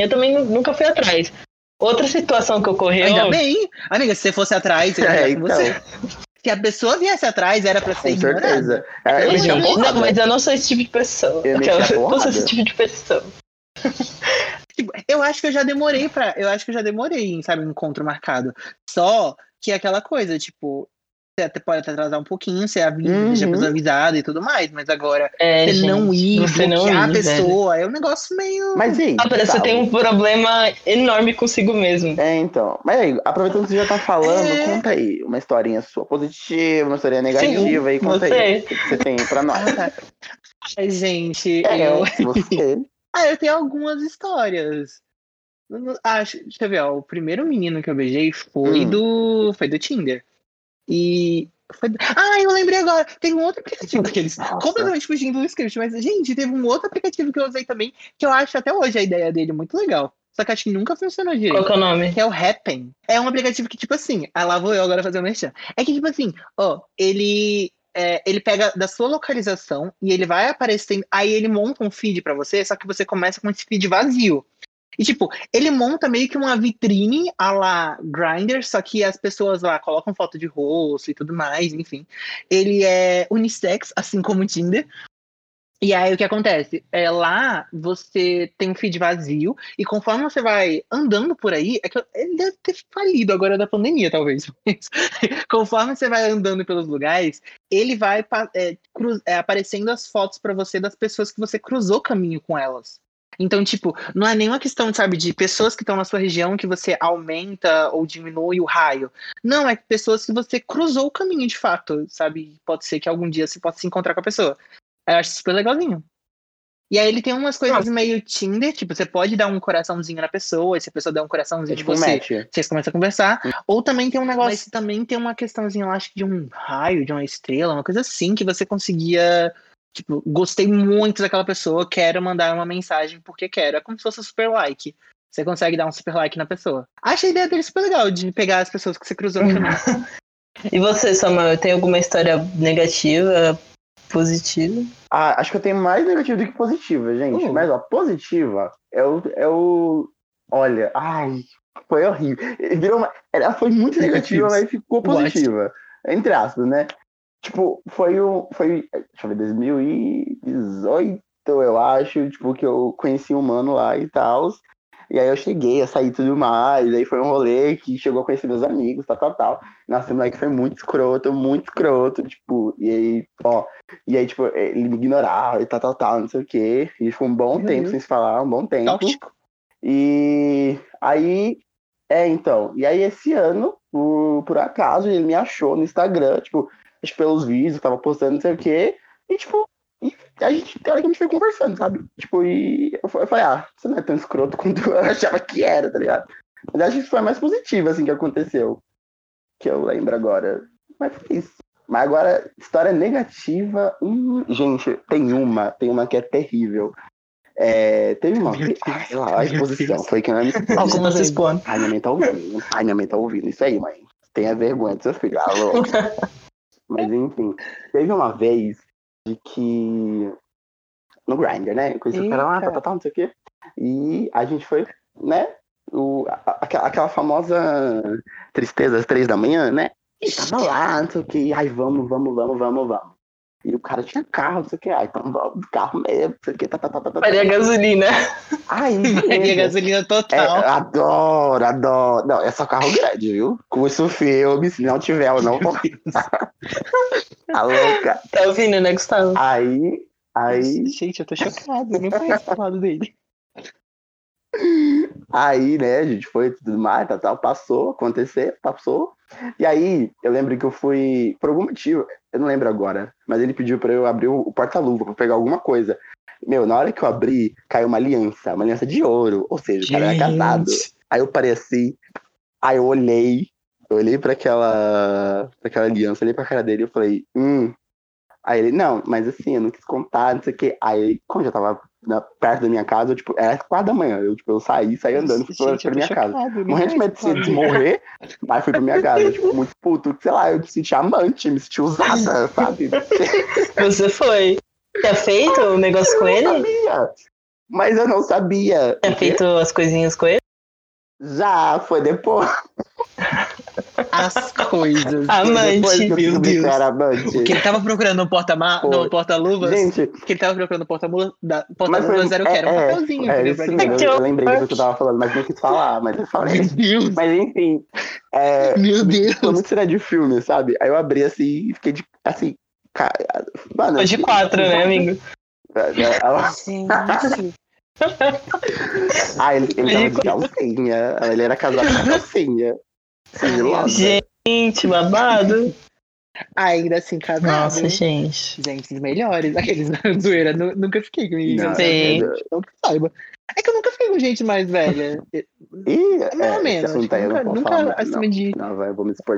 Eu também nu- nunca fui atrás. Outra situação que ocorreu. Ainda bem. Amiga, se você fosse atrás, eu ia É, com então, você. Se a pessoa viesse atrás, era pra ser com ignorada. certeza. É, eu tinha não, mas eu não sou esse tipo de pessoa. Eu eu não sou esse tipo de pessoa. Tipo, eu acho que eu já demorei pra. Eu acho que eu já demorei em, sabe, um encontro marcado. Só que é aquela coisa, tipo, você até pode atrasar um pouquinho, você avisa, Uhum. deixa a pessoa avisada e tudo mais, mas agora É, você não gente, ir, você não bloquear a ir, velho. pessoa, é um negócio meio. Mas e aí? Ah, parece que você tem um problema enorme consigo mesmo. É, então. Mas aí, aproveitando que você já tá falando, É. conta aí uma historinha sua positiva, uma historinha negativa aí, conta você. aí. O que você tem pra nós? Ai, gente, É, eu. você. Ah, eu tenho algumas histórias. Acho, deixa eu ver, ó, o primeiro menino que eu beijei foi Hum. do. Foi do Tinder. E. Foi... Ah, eu lembrei agora. Tem um outro aplicativo daqueles. Completamente fugindo do script, mas, gente, teve um outro aplicativo que eu usei também, que eu acho até hoje a ideia dele muito legal. Só que acho que nunca funcionou Qual direito. que é o nome? Que é o Happen. É um aplicativo que, tipo assim, ah, lá vou eu agora fazer o merchan. É que, tipo assim, ó, ele. É, ele pega da sua localização e ele vai aparecendo. Aí ele monta um feed pra você, só que você começa com esse feed vazio. E, tipo, ele monta meio que uma vitrine a la Grindr, só que as pessoas lá colocam foto de rosto e tudo mais, enfim. Ele é unissex, assim como o Tinder. E aí o que acontece? É, lá você tem um feed vazio, e conforme você vai andando por aí, é que ele deve ter falido agora da pandemia, talvez. conforme você vai andando pelos lugares, ele vai é, cru- é, aparecendo as fotos pra você das pessoas que você cruzou caminho com elas. Então, tipo, não é nenhuma questão, sabe, de pessoas que estão na sua região que você aumenta ou diminui o raio. Não, é pessoas que você cruzou o caminho de fato, sabe? Pode ser que algum dia você possa se encontrar com a pessoa. Eu acho super legalzinho. E aí ele tem umas coisas meio Tinder, tipo, você pode dar um coraçãozinho na pessoa, e se a pessoa der um coraçãozinho É tipo você, match. vocês começam a conversar. Ou também tem um negócio, mas também tem uma questãozinha, eu acho que de um raio, de uma estrela, uma coisa assim, que você conseguia. Tipo, gostei muito daquela pessoa, quero mandar uma mensagem porque quero. É como se fosse um super like. Você consegue dar um super like na pessoa. Acho a ideia dele super legal, de pegar as pessoas que você cruzou no caminho. E você, Samuel, tem alguma história negativa, positiva? Ah, acho que eu tenho mais negativo do que positiva, gente. Uh. Mas, ó, positiva é o, é o. Olha, ai, foi horrível. Virou uma... Ela foi muito negativa, mas ficou What? positiva. Entre aspas, né? Tipo, foi o. Foi. Deixa eu ver, 2018, eu acho, tipo, que eu conheci um mano lá e tal. E aí eu cheguei a sair tudo mais. Aí foi um rolê que chegou a conhecer meus amigos, tal, tal, tal. Nossa, o moleque foi muito escroto, muito escroto, tipo, e aí, ó, e aí, tipo, ele me ignorava e tal, tal, tal, não sei o quê. E ficou um bom Meu tempo Deus. sem se falar, um bom tempo. Tóxico. E aí, é, então, e aí esse ano, por, por acaso, ele me achou no Instagram, tipo, acho que pelos vídeos, eu tava postando, não sei o quê, e tipo, e a gente, teoricamente, foi conversando, sabe? Tipo, e eu, fa- eu falei, ah, você não é tão escroto quanto eu achava que era, tá ligado? Mas acho que isso foi mais positivo, assim, que aconteceu. Que eu lembro agora. Mas foi isso. Mas agora, história negativa. hum, gente, tem uma, tem uma que é terrível. É, teve uma. Ai, lá, a exposição. Foi que não me Algumas expondo. Ai, minha mãe tá ouvindo. Ai, minha mãe tá ouvindo. Isso aí, mãe. Tenha vergonha do seu filho. Alô. Mas enfim, teve uma vez de que. No Grindr, né? Conheci o cara lá, Eita. tal, tal, tal, não sei o quê. E a gente foi, né? O, a- a- aquela famosa tristeza às três da manhã, né? E tava lá, não sei o quê. Ai, vamos, vamos, vamos, vamos, vamos. E o cara tinha carro, não sei o quê. Ai, então carro mesmo, não sei o quê. Tá, tá, tá, tá, tá. Faria gasolina. Ai, beleza. gasolina É, total. adoro, adoro. Não, é só carro grande, viu? Curso filme, se não tiver, eu não vou. Tá louca. Tá ouvindo, né, Gustavo? Aí, aí, Gente, eu tô chocado. Eu não conheço o lado dele. Aí, né, a gente foi tudo mais, tal, tal, passou, aconteceu, passou. E aí, eu lembro que eu fui, por algum motivo, eu não lembro agora, mas ele pediu pra eu abrir o, porta-luva pra pegar alguma coisa. Meu, na hora que eu abri, caiu uma aliança, uma aliança de ouro, ou seja, o cara era casado. Aí eu parei assim, aí eu olhei, eu olhei pra aquela, pra aquela aliança, olhei pra cara dele e falei, hum. Aí ele, não, mas assim, eu não quis contar, não sei o quê. Aí, como eu já tava na- perto da minha casa, eu, tipo, era quatro da manhã, eu, tipo, eu saí, saí andando, fui pra, Gente, pra minha casa. chocado, Morrendo de medo de, morrer, mas fui pra minha casa, tipo, muito puto, sei lá, eu me senti amante, me senti usada, sabe? Você foi. Tinha feito o negócio com Eu ele? sabia, mas eu não sabia. Tinha feito as coisinhas com ele? Já, foi depois. As coisas. Amante. Meu Deus. amante. O que ele tava procurando no porta-ma- Foi. no porta-luvas? Gente, que ele tava procurando no porta-luvas foi, era o que? Era um é, papelzinho, é, isso mesmo, ninguém. eu, lembrei do que eu tava falando, mas não quis falar, mas eu falei. Meu Deus. Mas enfim, é, Meu Deus. foi muito cena de filme, sabe? Aí eu abri assim e fiquei de, assim, ca- mano. Foi de quatro, né, amigo? Ela- Gente. Ah, ele, ele tava de calcinha, ele era casado com calcinha. Gente, babado. Ainda assim, casado. Nossa, gente. Gente, os melhores. Aqueles na zoeira. nu- Nunca fiquei com ninguém. Não, Sim. Não que saiba. É que eu nunca fiquei com gente mais velha. Ih, Mais é, ou menos. eu não Nunca, nunca falar acima não. de. Não, vai, eu vou me expor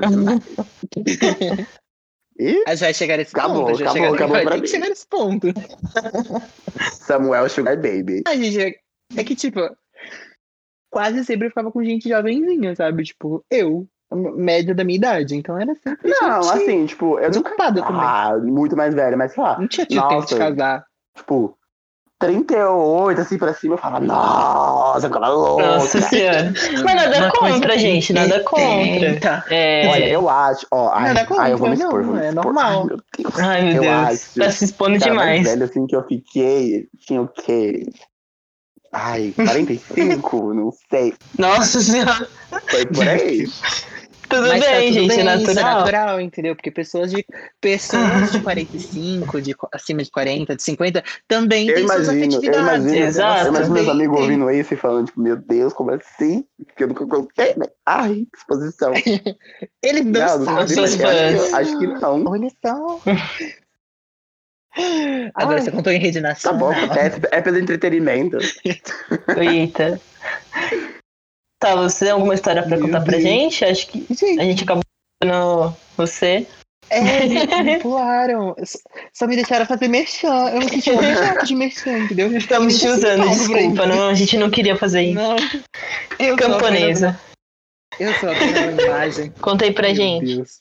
gente vai chegar nesse Acabou, ponto. vai acabou, chegar- acabou pra chegar nesse ponto. Samuel Sugar Baby. A gente é- é que, tipo, quase sempre eu ficava com gente jovenzinha, sabe? Tipo, eu, média da minha idade. Então era sempre. Não, gente assim, tipo, eu nunca. desocupada também. Ah, muito mais velho, mas sei lá, Não tinha tido tempo de Nossa. casar. tipo, 38 assim pra cima, eu falava, nossa, aquela louca. Nossa senhora. Mas nada Uma contra, gente. Nada contra. 80. É. Olha, eu acho, ó, ai, Nada contra, ai, eu vou me não, expor, vou me é expor. normal. Ai, meu Deus. Ai, meu Eu Deus. acho. Tá se expondo Cara, mais demais. velho assim que eu fiquei, tinha o quê? Ai, 45, não sei. Nossa senhora. Foi por aí. Tudo Mas tá bem, tudo gente. bem, é Isso é natural. natural, entendeu? Porque pessoas de pessoas de 45, de acima de 40, de 50, também Eu têm suas imagino, eu afetividades. imagino, Exato. eu imagino meus amigos tem. ouvindo isso e falando, tipo, meu Deus, como assim? Que eu nunca contei, né? Ai, que exposição. Eles não, Não, sabia, acho, acho que não. Olha só. Agora Ai. você contou em rede Tá nacional. bom, acontece. É pelo entretenimento. Eita. Tá, você tem alguma história pra Meu contar pra gente? Acho que Gente, a gente acabou no você. é, eles me pularam. Só- me deixaram fazer merchan. Eu me senti objeto de merchan, entendeu? Estamos te não usando, desculpa. Não, a gente não queria fazer isso. Não. Eu sou Camponesa. apenas- Eu sou uma imagem. Conta aí pra Meu gente. Deus.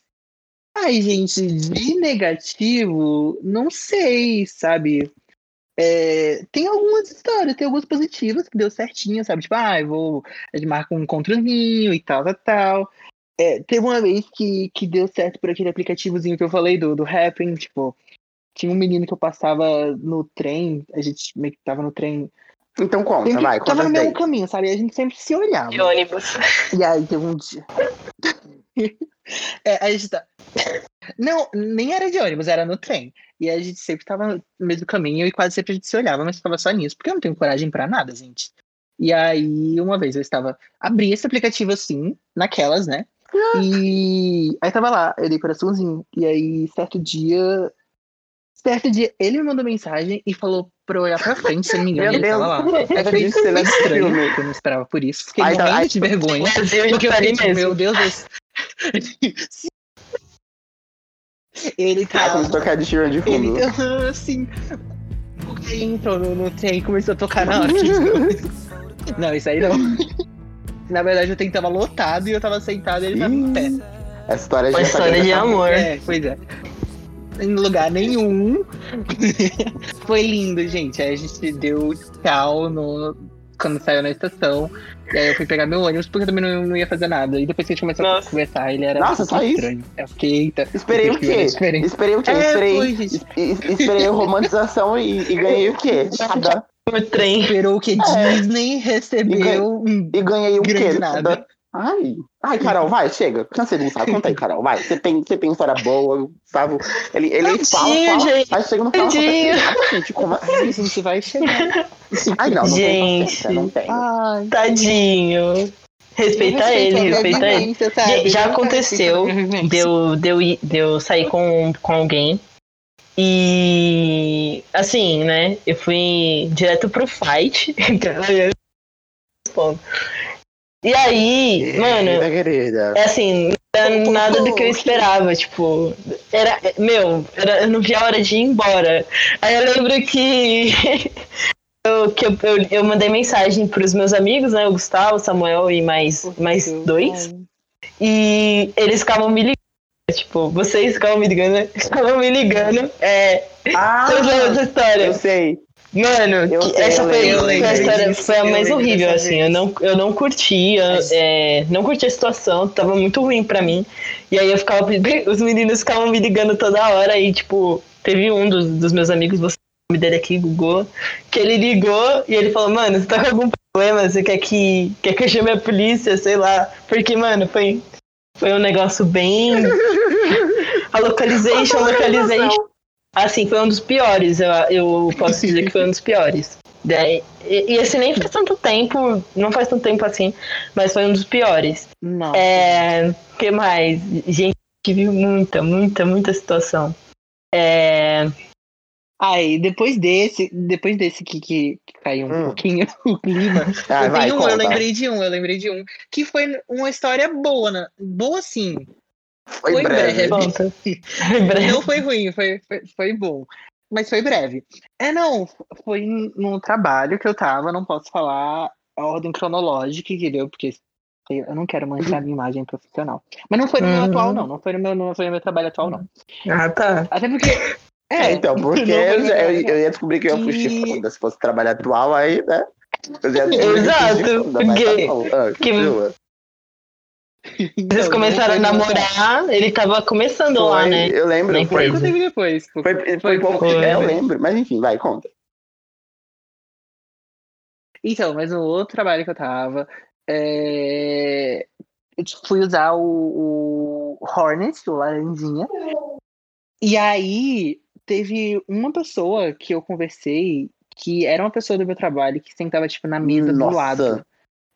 Ai, gente, de negativo, não sei, sabe? É, tem algumas histórias, tem algumas positivas que deu certinho, sabe? Tipo, ah, eu vou. A gente marca um encontrozinho e tal, tal, tal. É, teve uma vez que, que deu certo por aquele aplicativozinho que eu falei do, do Happn, tipo, tinha um menino que eu passava no trem, a gente meio que tava no trem. Então conta, Sempre, vai, tava conta no daí. mesmo caminho, sabe? E a gente sempre se olhava. De ônibus. E aí teve um dia. é, a gente tá. Não, nem era de ônibus, era no trem. E a gente sempre tava no mesmo caminho e quase sempre a gente se olhava, mas ficava só nisso, porque eu não tenho coragem pra nada, gente. E aí, uma vez eu estava. Abri esse aplicativo assim, naquelas, né? E aí tava lá, eu dei coraçãozinho. E aí, certo dia. Certo dia, ele me mandou mensagem e falou pra eu olhar pra frente, se não me engano, ele tava lá. Eu que ele é estranho, porque eu não esperava por isso. Fiquei Aí tá- morrendo aí- de vergonha. Brasil Porque eu tá fiquei tipo, mesmo. meu Deus, esse... ele Ah, tá. começou a tocar de Sheeran de Ele fundo. tá assim. Aí entrou no, no trem e começou a tocar na hora. não, isso aí não. Na verdade, o trem tava lotado e eu tava sentado e ele tava em pé. Essa história tá história de amor. É, pois é. Em lugar nenhum. Foi lindo, gente. Aí a gente deu tchau no... quando saiu na estação. E aí eu fui pegar meu ônibus porque eu também não, não ia fazer nada. E depois que a gente começou Nossa. a conversar, ele era Nossa, só isso? estranho. Eu fiquei, eita. Esperei o quê? Esperei o quê? É, esperei, es- es- esperei romantização e, e ganhei o quê? Nada. O trem. Esperou que É. Disney recebeu um E ganhei o quê? grande nada. Ai, ai, Carol, vai, chega. Cansei de Gustavo. Conta aí, Carol, vai. Você tem, você tem história boa, Gustavo. Ele, ele Tadinho, fala, fala, gente. aí chega no final. Tadinho. Gente, como assim? A gente vai chegar. Ai, não, não tem Gente. paciência, não tem. Ai, Tadinho. Respeita ele, respeita ele. sabe? Já Eu aconteceu respeito a vivência. Deu, deu, deu sair com, com alguém. E assim, né? Eu fui direto pro fight. e aí, mano, é assim, não era nada do que eu esperava, tipo, era, meu, era, eu não via a hora de ir embora. Aí eu lembro que eu, que eu, eu, eu mandei mensagem pros meus amigos, né, o Gustavo, o Samuel e mais, mais dois, e eles ficavam me ligando, tipo, vocês ficavam me ligando, né? Ficavam me ligando, é, Ah, vocês lembram dessa história? eu sei. Mano, Eu sei, essa eu foi, história, foi a mais horrível, assim. Eu não, eu não curti, eu, Mas- é, não curti a situação, tava muito ruim pra mim. E aí eu ficava, os meninos ficavam me ligando toda hora e, tipo, teve um dos, dos meus amigos, você o nome dele aqui, Google, que ele ligou e ele falou, mano, você tá com algum problema? Você quer que, quer que eu chame a polícia? Sei lá. Porque, mano, foi, foi um negócio bem. A localization, localization. Assim, foi um dos piores, eu, eu posso dizer que foi um dos piores. E, e esse nem faz tanto tempo, não faz tanto tempo assim, mas foi um dos piores. Não. É. O que mais? Gente, tive muita, muita, muita situação. É. Aí, depois desse, depois desse que, que, que caiu um Hum. pouquinho o clima, Ah, eu vai, tenho um, eu lembrei de um, eu lembrei de um, que foi uma história boa, né? Boa sim. Foi, foi breve. breve. Conta. Breve. Não foi ruim, foi, foi, foi bom. Mas foi breve. É, não, foi no trabalho que eu tava, não posso falar a ordem cronológica, entendeu? Porque eu não quero manchar minha imagem profissional. Mas não foi no meu Uhum. atual, não. Não foi no meu, não foi no meu trabalho atual, não. Ah, tá. Até porque. É, então, porque foi eu, já- eu, ia descobrir que eu ia foda se fosse trabalho atual, aí, né? Eu já Exato, porque- tá. Ah, que- não. Vocês começaram a namorar, ele tava começando lá, Foi, né? Eu lembro, Na foi. Foi depois. Foi, foi, foi, foi pouco. foi. É, eu lembro, mas enfim, vai, conta. Então, mas no outro trabalho que eu tava, é, eu fui usar o, o Hornet, o Laranjinha. E aí teve uma pessoa que eu conversei que era uma pessoa do meu trabalho que sentava, tipo, na mesa do Nossa. lado.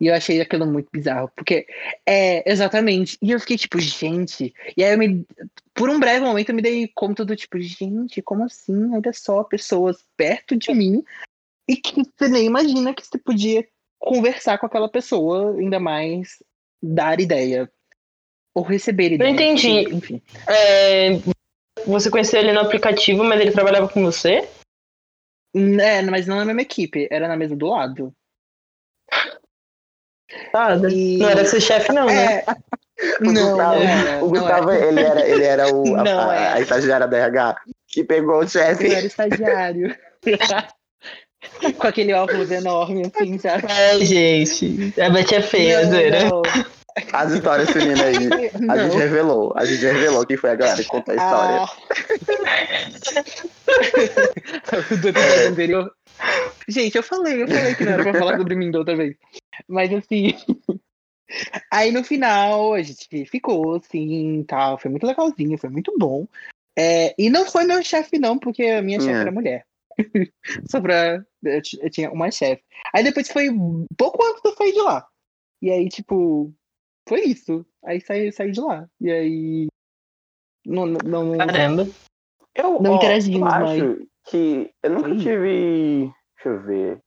E eu achei aquilo muito bizarro, porque é, exatamente. E eu fiquei tipo, gente. E aí eu me. Por um breve momento eu me dei conta do tipo, gente, como assim? Olha só, pessoas perto de mim e que você nem imagina que você podia conversar com aquela pessoa, ainda mais dar ideia. Ou receber ideia. entendi. Enfim. É, você conheceu ele no aplicativo, mas ele trabalhava com você? É, mas não na mesma equipe, era na mesa do lado. Nada. E- Não era seu chefe, não, né? É. O Não, Gustavo, não o não Gustavo ele, era, ele era o, a, Não a- estagiária da RH que pegou o chefe. era estagiário. Com aquele óculos enorme, assim, sabe? É, gente. A Beth é feia, Não, não. As histórias unindo aí. A gente Não. revelou. A gente revelou quem foi a galera que contou a história. Ah. do episódio anterior. Gente, eu falei, eu falei que não era pra falar sobre mim da outra vez. Mas assim. Aí no final a gente ficou assim tal. Foi muito legalzinho, foi muito bom. É, e não foi meu chefe, não, porque a minha chefe É. era mulher. Só pra. Eu, eu tinha uma chefe. Aí depois foi pouco antes de eu sair de lá. E aí, tipo, foi isso. Aí saí, saí de lá. E aí. Não, não, não, Caramba. Eu, Não ó, interagimos eu mais. acho que eu nunca tive. Deixa eu ver.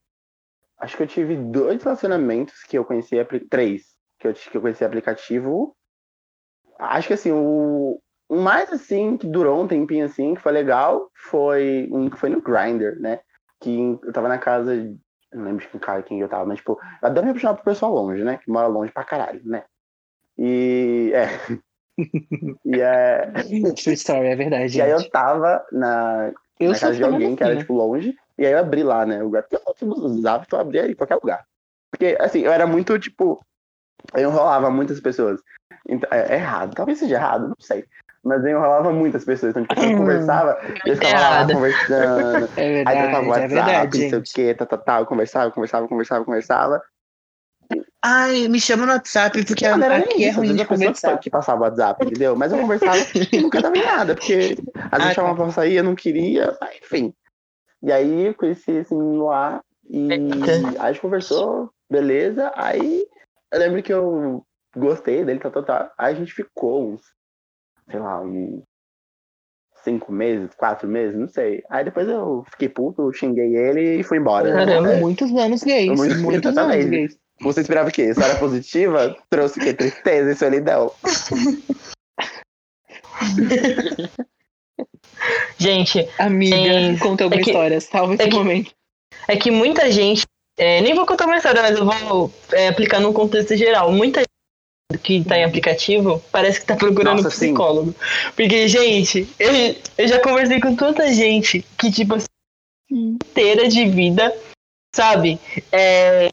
Acho que eu tive dois relacionamentos que eu conheci. Três. Que eu, que eu conheci aplicativo. Acho que assim, o, o mais assim, que durou um tempinho assim, que foi legal, foi um que foi no Grindr, né? que eu tava na casa. Não lembro de quem cara quem eu tava, mas tipo, eu adoro me apaixonar pro pessoal longe, né? Que mora longe pra caralho, né? E. É. e é. True story, é verdade. E aí gente. eu tava na, Eu na casa de alguém que era, né? tipo, longe. E aí eu abri lá, né? O lugar. Porque eu usava, então eu abria em qualquer lugar. Porque, assim, eu era muito, tipo. Eu enrolava muitas pessoas. Então, é, é errado. Talvez seja errado, não sei. Mas eu enrolava muitas pessoas. Então, tipo, quando eu Hum. conversava, eu ficava lá conversando. É Aí verdade, trocava o é WhatsApp, verdade, não sei o gente. quê, tal, tal, tal. Eu conversava, conversava, conversava, conversava. Ai, me chama no WhatsApp, porque Não, não era aqui é isso, às ruim de a conversar. que passava o WhatsApp, entendeu? Mas eu conversava e nunca dava em nada, porque às vezes Ah, tá. chamava pra sair, eu não queria, mas enfim. E aí eu conheci esse menino lá e aí a gente conversou, beleza. Aí eu lembro que eu gostei dele, tá, tá, tá. Aí a gente ficou uns, sei lá, uns cinco meses, quatro meses, não sei. Aí depois eu fiquei puto, xinguei ele e fui embora. Caramba. É, Muitos anos gays. Muito- muitos anos gays. Você esperava o quê? História positiva? Trouxe o quê? Tristeza e solidão. Gente, Amiga, É, conta alguma é que- história. Salva esse é que- momento. é que muita gente. é, nem vou contar uma história, mas eu vou é, aplicar num contexto geral. Muita gente que tá em aplicativo parece que tá procurando Nossa, sim. psicólogo. Porque, gente, eu, eu já conversei com tanta gente que, tipo, assim, inteira de vida, sabe? É,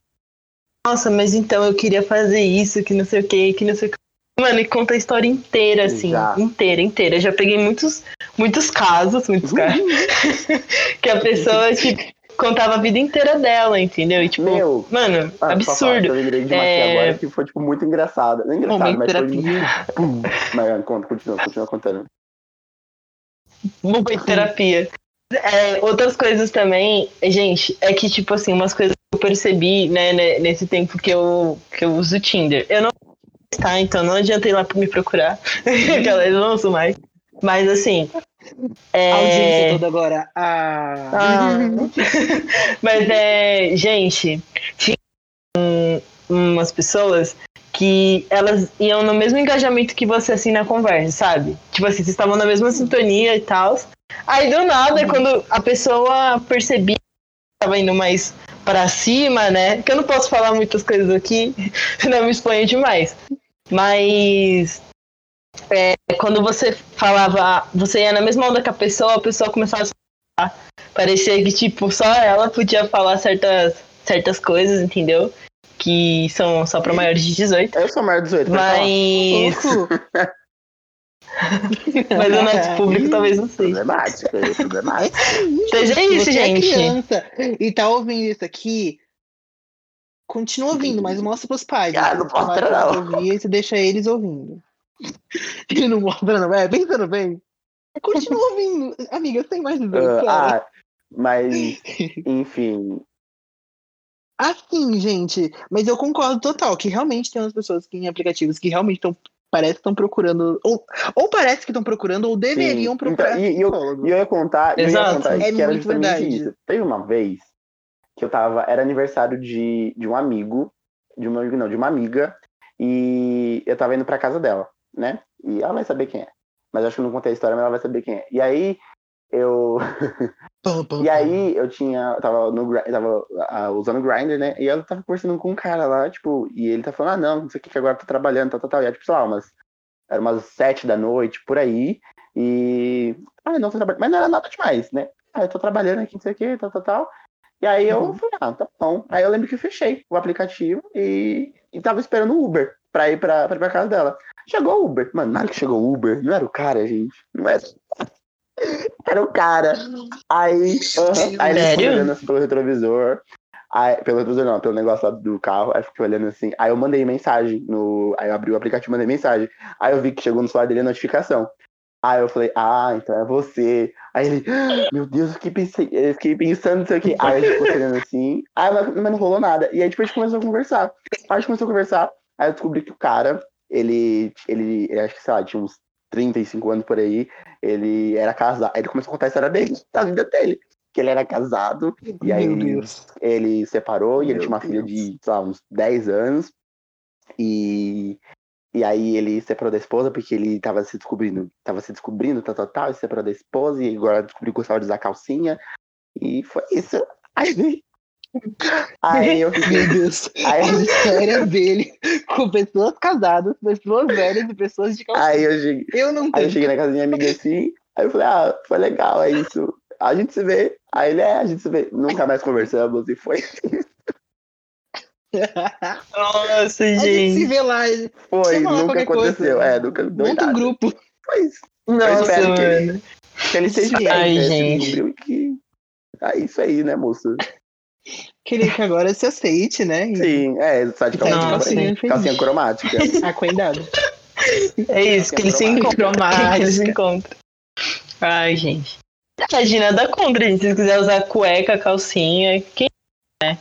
nossa, mas então eu queria fazer isso, que não sei o que, que não sei o que. Mano, e conta a história inteira, assim, Já. inteira, inteira. Eu já peguei muitos, muitos casos, muitos casos, que a pessoa, tipo, contava a vida inteira dela, entendeu? E, tipo, Meu, mano, Ah, absurdo. Eu lembrei de uma É. agora que foi, tipo, muito engraçada. Não engraçado, Momento mas foi terapia. Pum. Mas conta, continua, continua contando. Momento terapia. É, outras coisas também, gente, é que, tipo assim, umas coisas que eu percebi, né, né, nesse tempo que eu, que eu uso o Tinder. Eu não tá, então não adianta ir lá me procurar. Aquela, eu não uso mais. Mas assim. É... A audiência toda agora. Ah. Ah. Mas é, gente, tinha um- umas pessoas que elas iam no mesmo engajamento que você assim na conversa, sabe? Tipo assim, vocês estavam na mesma sintonia e tal. Aí do nada, quando a pessoa percebia que tava indo mais pra cima, né? Que eu não posso falar muitas coisas aqui, senão eu me exponho demais. Mas é, quando você falava, você ia na mesma onda que a pessoa, a pessoa começava a se falar. Parecia que, tipo, só ela podia falar certas, certas coisas, entendeu? Que são só pra maiores de 18. Eu sou maior de 18, pode falar. Mas. Mas o nosso público talvez não seja. Problemático, é problemático. Seja Se isso, você gente. É criança e tá ouvindo isso aqui, continua ouvindo, mas mostra pros pais. Ah, né? não Você vai mostra, não. Ouvir, e você deixa eles ouvindo. Ele não mostra, não. É, pensando bem. Continua ouvindo. Amiga, tem mais 18 anos. Ah, ah, mas, enfim. Assim, gente, mas eu concordo total que realmente tem umas pessoas que em aplicativos que realmente estão parece que estão procurando ou, ou parece que estão procurando ou deveriam sim. procurar Então, e, e eu, e eu ia contar, eu ia Exato. contar É que era justamente verdade. isso. Teve uma vez que eu tava, era aniversário de, de um amigo, de um amigo não, de uma amiga, e eu tava indo pra casa dela, né? E ela vai saber quem é. Mas eu acho que eu não contei a história, mas ela vai saber quem é. E aí eu E aí eu tinha. Eu tava, no, eu tava ah, usando o Grindr, né? E ela tava conversando com um cara lá, tipo, e ele tá falando, ah, não, não sei o que, que agora eu tô trabalhando, tal, tal, tal. E era, tipo, sei lá, umas. Era umas sete da noite, por aí. E. Ah, não, tô trabalhando. Mas não era nada demais, né? Ah, eu tô trabalhando aqui, não sei o que, tal, tal, tal. E aí eu Uhum. falei, ah, tá bom. Aí eu lembro que eu fechei o aplicativo e, e tava esperando o Uber pra ir pra, pra, ir pra casa dela. Chegou o Uber. Mano, na hora que chegou o Uber, não era o cara, gente. Não era. Era o cara. Aí, aham, aí ele ficou olhando assim pelo retrovisor. Aí, pelo retrovisor não, pelo negócio lá do carro. Aí eu fiquei olhando assim. Aí eu mandei mensagem no. Aí eu abri o aplicativo e mandei mensagem. Aí eu vi que chegou no celular dele a notificação. Aí eu falei, ah, então é você. Aí ele, "Ah, meu Deus, eu fiquei, pensei, eu fiquei pensando nisso aqui. Aí ele ficou olhando assim. Aí, mas, não rolou nada. E aí depois a gente começou a conversar. A gente começou a conversar. Aí eu descobri que o cara, ele, ele, ele acho que, sei lá, tinha uns 35 anos por aí. Ele era casado. Aí ele começou a contar a história dele, da vida dele. Que ele era casado. E aí Meu Deus. ele separou e ele Meu tinha uma filha Deus. de, sei lá, uns 10 anos. E, e aí ele separou da esposa porque ele tava se descobrindo, tava se descobrindo, tal, tal, tal, e separou da esposa, e agora descobriu que gostava de usar calcinha. E foi isso. Aí, aí eu fiquei. Meu Deus. Aí, A história dele com pessoas casadas, pessoas velhas e pessoas de calcinha. aí eu cheguei. Eu não Aí eu cheguei na casa da minha amiga assim, aí eu falei, ah, foi legal, é isso. A gente se vê. Aí ele é, a gente se vê. Nunca mais conversamos e foi. Nossa, A gente se gente. vê lá. Foi, nunca qualquer coisa. aconteceu. É, nunca deu Monta um grupo. Foi isso. Nossa, espero que ele- mano. Que ele esteja bem, Ai, né? Gente. que. É isso aí, né, moço? Queria que agora se aceite, né? Sim, é, só de calcinha, Nossa, porém, gente. calcinha cromática. Ah, cuidado. É isso, que eles se encontram. Eles se encontram. Ai, gente. Imagina, nada contra, gente. Se quiser usar cueca, calcinha, quem né?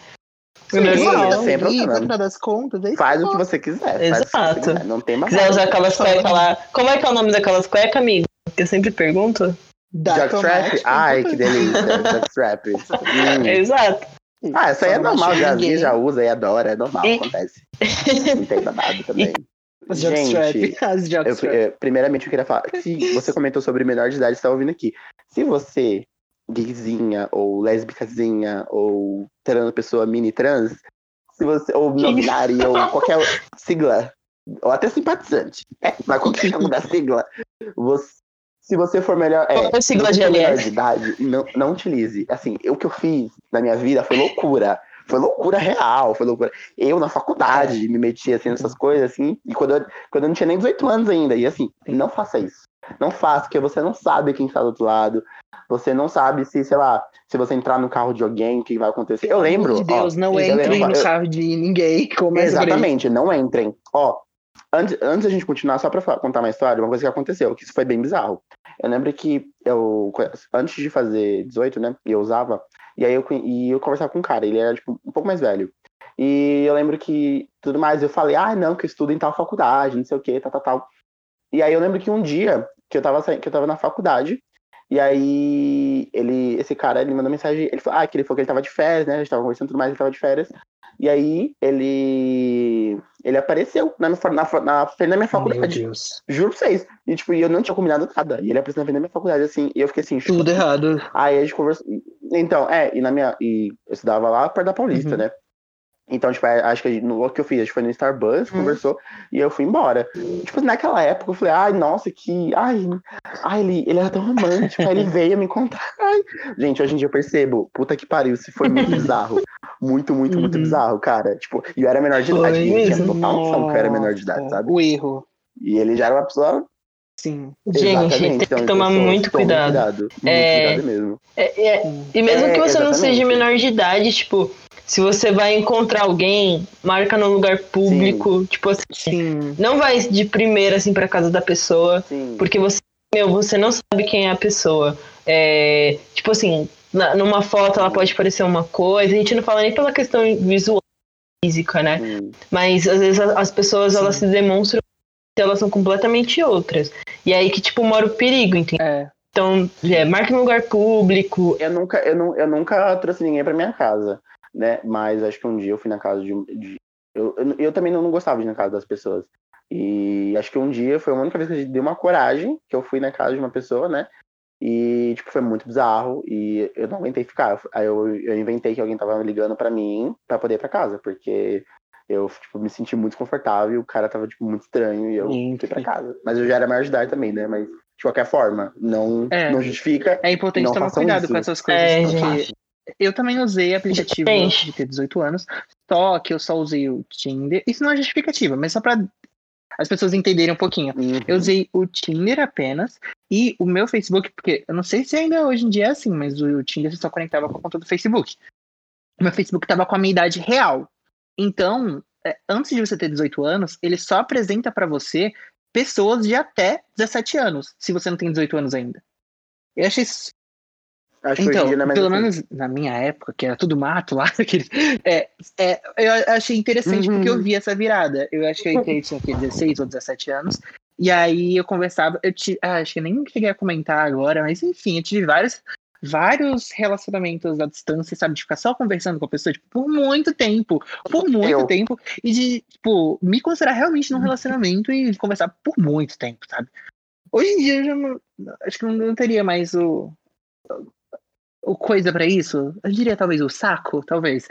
Sim, Normal. sem E problema. no final das contas, é isso. Faz o que você quiser. Exato. você quiser. Não tem mais. quiser usar aquelas cuecas lá. Como é que é o nome daquelas cuecas, amigo? Eu sempre pergunto. Jockstrap? Ai, que delícia. Jockstrap. Hum. Exato. Ah, isso aí é normal, já ninguém. já usa e adora, é normal, E- acontece. Não tem babado também. Gente, As eu, eu- primeiramente eu queria falar, se você comentou sobre menor de idade, você tá ouvindo aqui. Se você, gayzinha, ou lésbicazinha, ou trans, pessoa mini trans, se você, ou não Que binária, ou qualquer sigla, ou até simpatizante, é, mas qualquer tipo da sigla, você- se você for melhor. É, Qual é sigla se menor GLS? de idade, não, não utilize. Assim, o que eu fiz na minha vida foi loucura. Foi loucura real, foi loucura. Eu, na faculdade, me meti assim nessas coisas, assim, e quando eu, quando eu não tinha nem 18 anos ainda. E assim, não faça isso. Não faça, porque você não sabe quem está do outro lado. Você não sabe se, sei lá, se você entrar no carro de alguém, o que vai acontecer. Eu lembro. De Deus, ó, não entrem lembro- no carro de ninguém. Exatamente, não entrem. Ó, antes, antes da gente continuar, só pra fa- contar uma história, uma coisa que aconteceu, que isso foi bem bizarro. Eu lembro que eu, antes de fazer 18, né, eu usava, e aí eu, e eu conversava com um cara, ele era, tipo, um pouco mais velho. E eu lembro que tudo mais, eu falei, ah, não, que eu estudo em tal faculdade, não sei o que, tal, tal, tal. E aí eu lembro que um dia que eu tava, que eu tava na faculdade, e aí ele, esse cara, ele mandou mensagem, ele falou, ah, que ele falou que ele tava de férias, né, a gente tava conversando tudo mais, ele tava de férias. E aí ele ele apareceu na, na, na, na frente da minha Meu faculdade. Deus. Juro pra vocês. E, tipo, e eu não tinha combinado nada. E ele apareceu na frente da minha faculdade, assim, e eu fiquei assim, Tudo errado. Aí a gente conversou. Então, é, e na minha. E eu estudava lá perto da Paulista, Uhum. né? Então, tipo, é, acho que no o que eu fiz, acho que foi no Starbucks, Uhum. conversou, e eu fui embora. Tipo, naquela época eu falei, ai, nossa, que. Ai, ai ele, ele era tão romântico, aí ele veio me encontrar. Ai. Gente, hoje em dia eu percebo, puta que pariu, se foi muito bizarro. Muito, muito, muito Uhum. bizarro, cara. Tipo, e eu era menor de idade, eu tinha total noção que eu era menor de idade, sabe? O erro. E ele já era uma pessoa. Sim. Gente, exatamente, tem então, que tomar pessoas, muito cuidado. cuidado. Muito É. cuidado mesmo. É, é. E mesmo É, que você não seja exatamente. menor de idade, tipo, se você vai encontrar alguém, marca no lugar público, tipo assim, Sim. não vai de primeira assim pra casa da pessoa, Sim. porque você, meu, você não sabe quem é a pessoa. É, tipo assim, na- numa foto ela pode parecer uma coisa, a gente não fala nem pela questão visual física, né? Sim. Mas às vezes as pessoas elas Sim. se demonstram que elas são completamente outras. E aí que tipo mora o perigo, entendeu? É. Então, é, marca no lugar público, Eu nunca, eu, nu- eu nunca trouxe ninguém pra minha casa, né? Mas acho que um dia eu fui na casa de. um- de- eu, eu, eu também não, não gostava de ir na casa das pessoas. E acho que um dia foi a única vez que eu dei uma coragem, que eu fui na casa de uma pessoa, né? E, tipo, foi muito bizarro. E eu não aguentei ficar. Aí eu, eu inventei que alguém tava ligando pra mim pra poder ir pra casa, porque eu, tipo, me senti muito confortável e o cara tava, tipo, muito estranho e eu Sim, fui pra casa. Mas eu já era maior de idade também, né? Mas, de qualquer forma, não, É. não justifica. É importante Não tomar cuidado isso. com essas coisas, É, porque eu também usei aplicativo antes de ter 18 anos, só que eu só usei o Tinder. Isso não é justificativa, mas só pra as pessoas entenderem um pouquinho. Uhum. Eu usei o Tinder apenas e o meu Facebook, porque eu não sei se ainda hoje em dia é assim, mas o Tinder só conectava com a conta do Facebook. O meu Facebook tava com a minha idade real. Então, é, antes de você ter 18 anos, ele só apresenta pra você pessoas de até 17 anos, se você não tem 18 anos ainda. Eu achei Acho que hoje então, dia não é mais pelo assim. menos na minha época, que era tudo mato lá, é, é, eu achei interessante Uhum. porque eu vi essa virada. Eu acho que eu entrei, tinha aqui 16 ou 17 anos, e aí eu conversava, eu tive, ah, acho que nem cheguei a comentar agora, mas enfim, eu tive vários, vários relacionamentos à distância, sabe, de ficar só conversando com a pessoa, tipo, por muito tempo, por muito Eu. tempo, e de, tipo, me considerar realmente num relacionamento e conversar por muito tempo, sabe? Hoje em dia eu já não, acho que não, não teria mais o o coisa pra isso? Eu diria talvez o saco, talvez.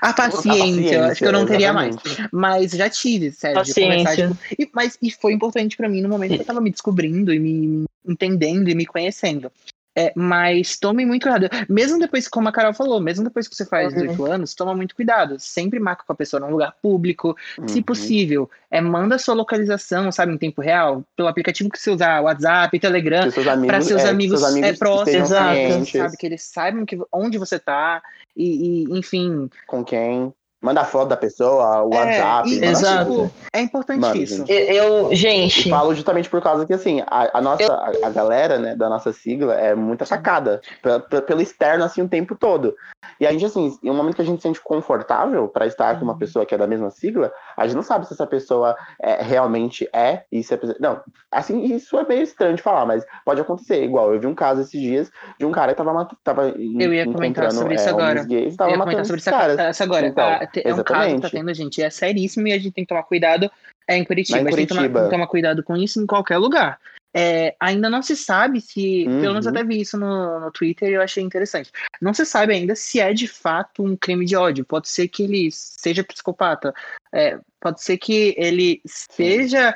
A paciência, paciência, eu acho que eu não teria mais. Mas já tive, sério. de conversar, Paciência. tipo, e, mas e foi importante pra mim no momento que eu tava me descobrindo e me entendendo e me conhecendo. É, mas tome muito cuidado. Mesmo depois, como a Carol falou, mesmo depois que você faz Uhum. 18 anos, toma muito cuidado. Sempre marca com a pessoa num lugar público, se Uhum. possível. É, manda sua localização, sabe, em tempo real, pelo aplicativo que você usar, WhatsApp, Telegram, para seus é, amigos, seus amigos é, próximos, sabe, que eles saibam que, onde você tá e, e, enfim. com quem. Manda foto da pessoa, o É, WhatsApp. e, Exato. tudo. tipo, é importante Mano, isso. gente. Eu, gente, falo justamente por causa que, assim, a, a nossa, a, a galera, né, da nossa sigla é muito atacada pe- pe- pelo externo, assim, o tempo todo. E a gente, assim, em um momento que a gente se sente confortável pra estar com uma Uhum. pessoa que é da mesma sigla, a gente não sabe se essa pessoa é, realmente é e se pessoa... Não, assim, isso é meio estranho de falar, mas pode acontecer. Igual, eu vi um caso esses dias de um cara que tava, tava Eu ia comentar encontrando, sobre isso é, agora. gays Eu ia matando comentar sobre caras. essa agora. Então, tá? Te- é um caso que tá tendo, gente. É seríssimo e a gente tem que tomar cuidado. É em Curitiba. Lá em A gente tem que tomar- Curitiba. cuidado com isso em qualquer lugar. É, ainda não se sabe se. Pelo menos Uhum. até vi isso no, no Twitter e eu achei interessante. Não se sabe ainda se é de fato um crime de ódio. Pode ser que ele seja psicopata. É, pode ser que ele seja.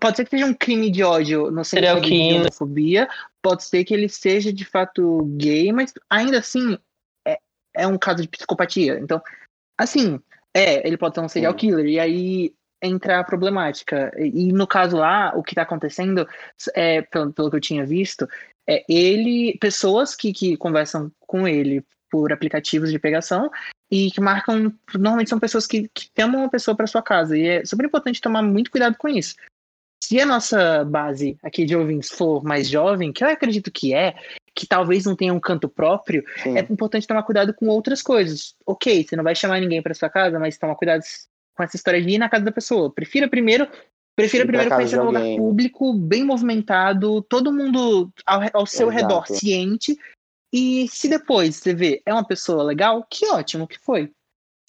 Pode ser que seja um crime de ódio no sentido de homofobia. Pode ser que ele seja de fato gay, mas ainda assim é, é um caso de psicopatia. Então, assim, é, ele pode ser um serial killer. E aí entra a problemática. E, e no caso lá, o que tá acontecendo, é, pelo, pelo que eu tinha visto, é ele, pessoas que, que conversam com ele por aplicativos de pegação e que marcam, normalmente são pessoas que, que chamam uma pessoa para sua casa. E é super importante tomar muito cuidado com isso. Se a nossa base aqui de ouvintes for mais jovem, que eu acredito que é, que talvez não tenha um canto próprio, Sim. é importante tomar cuidado com outras coisas. Ok, você não vai chamar ninguém para sua casa, mas toma cuidado com essa história de ir na casa da pessoa. Prefira primeiro, prefira Ir pra primeiro conhecer um lugar público, bem movimentado, todo mundo ao, ao seu Exato. redor ciente. E se depois você vê é uma pessoa legal, que ótimo que foi.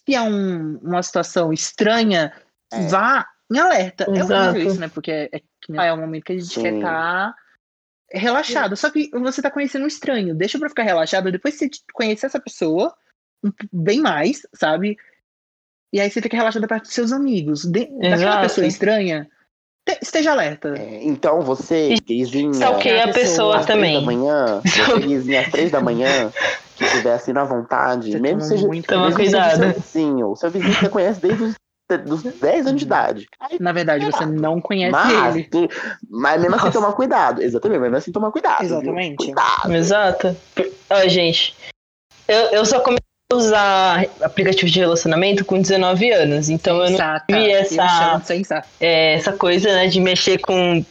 Se é um- uma situação estranha, É. vá em alerta. É Exato. horrível isso, né? Porque é, é, nem- é o momento que a gente Sim. quer estar relaxado. Só que você tá conhecendo um estranho. Deixa pra ficar relaxado. Depois você conhecer essa pessoa bem mais, sabe? E aí você fica relaxado perto dos seus amigos. De, daquela pessoa estranha, te- esteja alerta. É, então você, gayzinha, stalkeia a a pessoa pessoa às três da também. manhã, você às três da manhã, que estiver assim na vontade, Você mesmo seja, muito mesmo seja cuidado. seu vizinho, o seu vizinho você conhece desde os dos 10 anos de idade. Na verdade, você não conhece Mas, ele. tu- mas mesmo assim tomar cuidado. Exatamente, mas mesmo assim tomar cuidado. viu? Exatamente. Cuidado. Exato. Ó, gente, eu, eu só comecei a usar aplicativo de relacionamento com 19 anos, então eu não vi essa- é, essa coisa, né, de mexer com.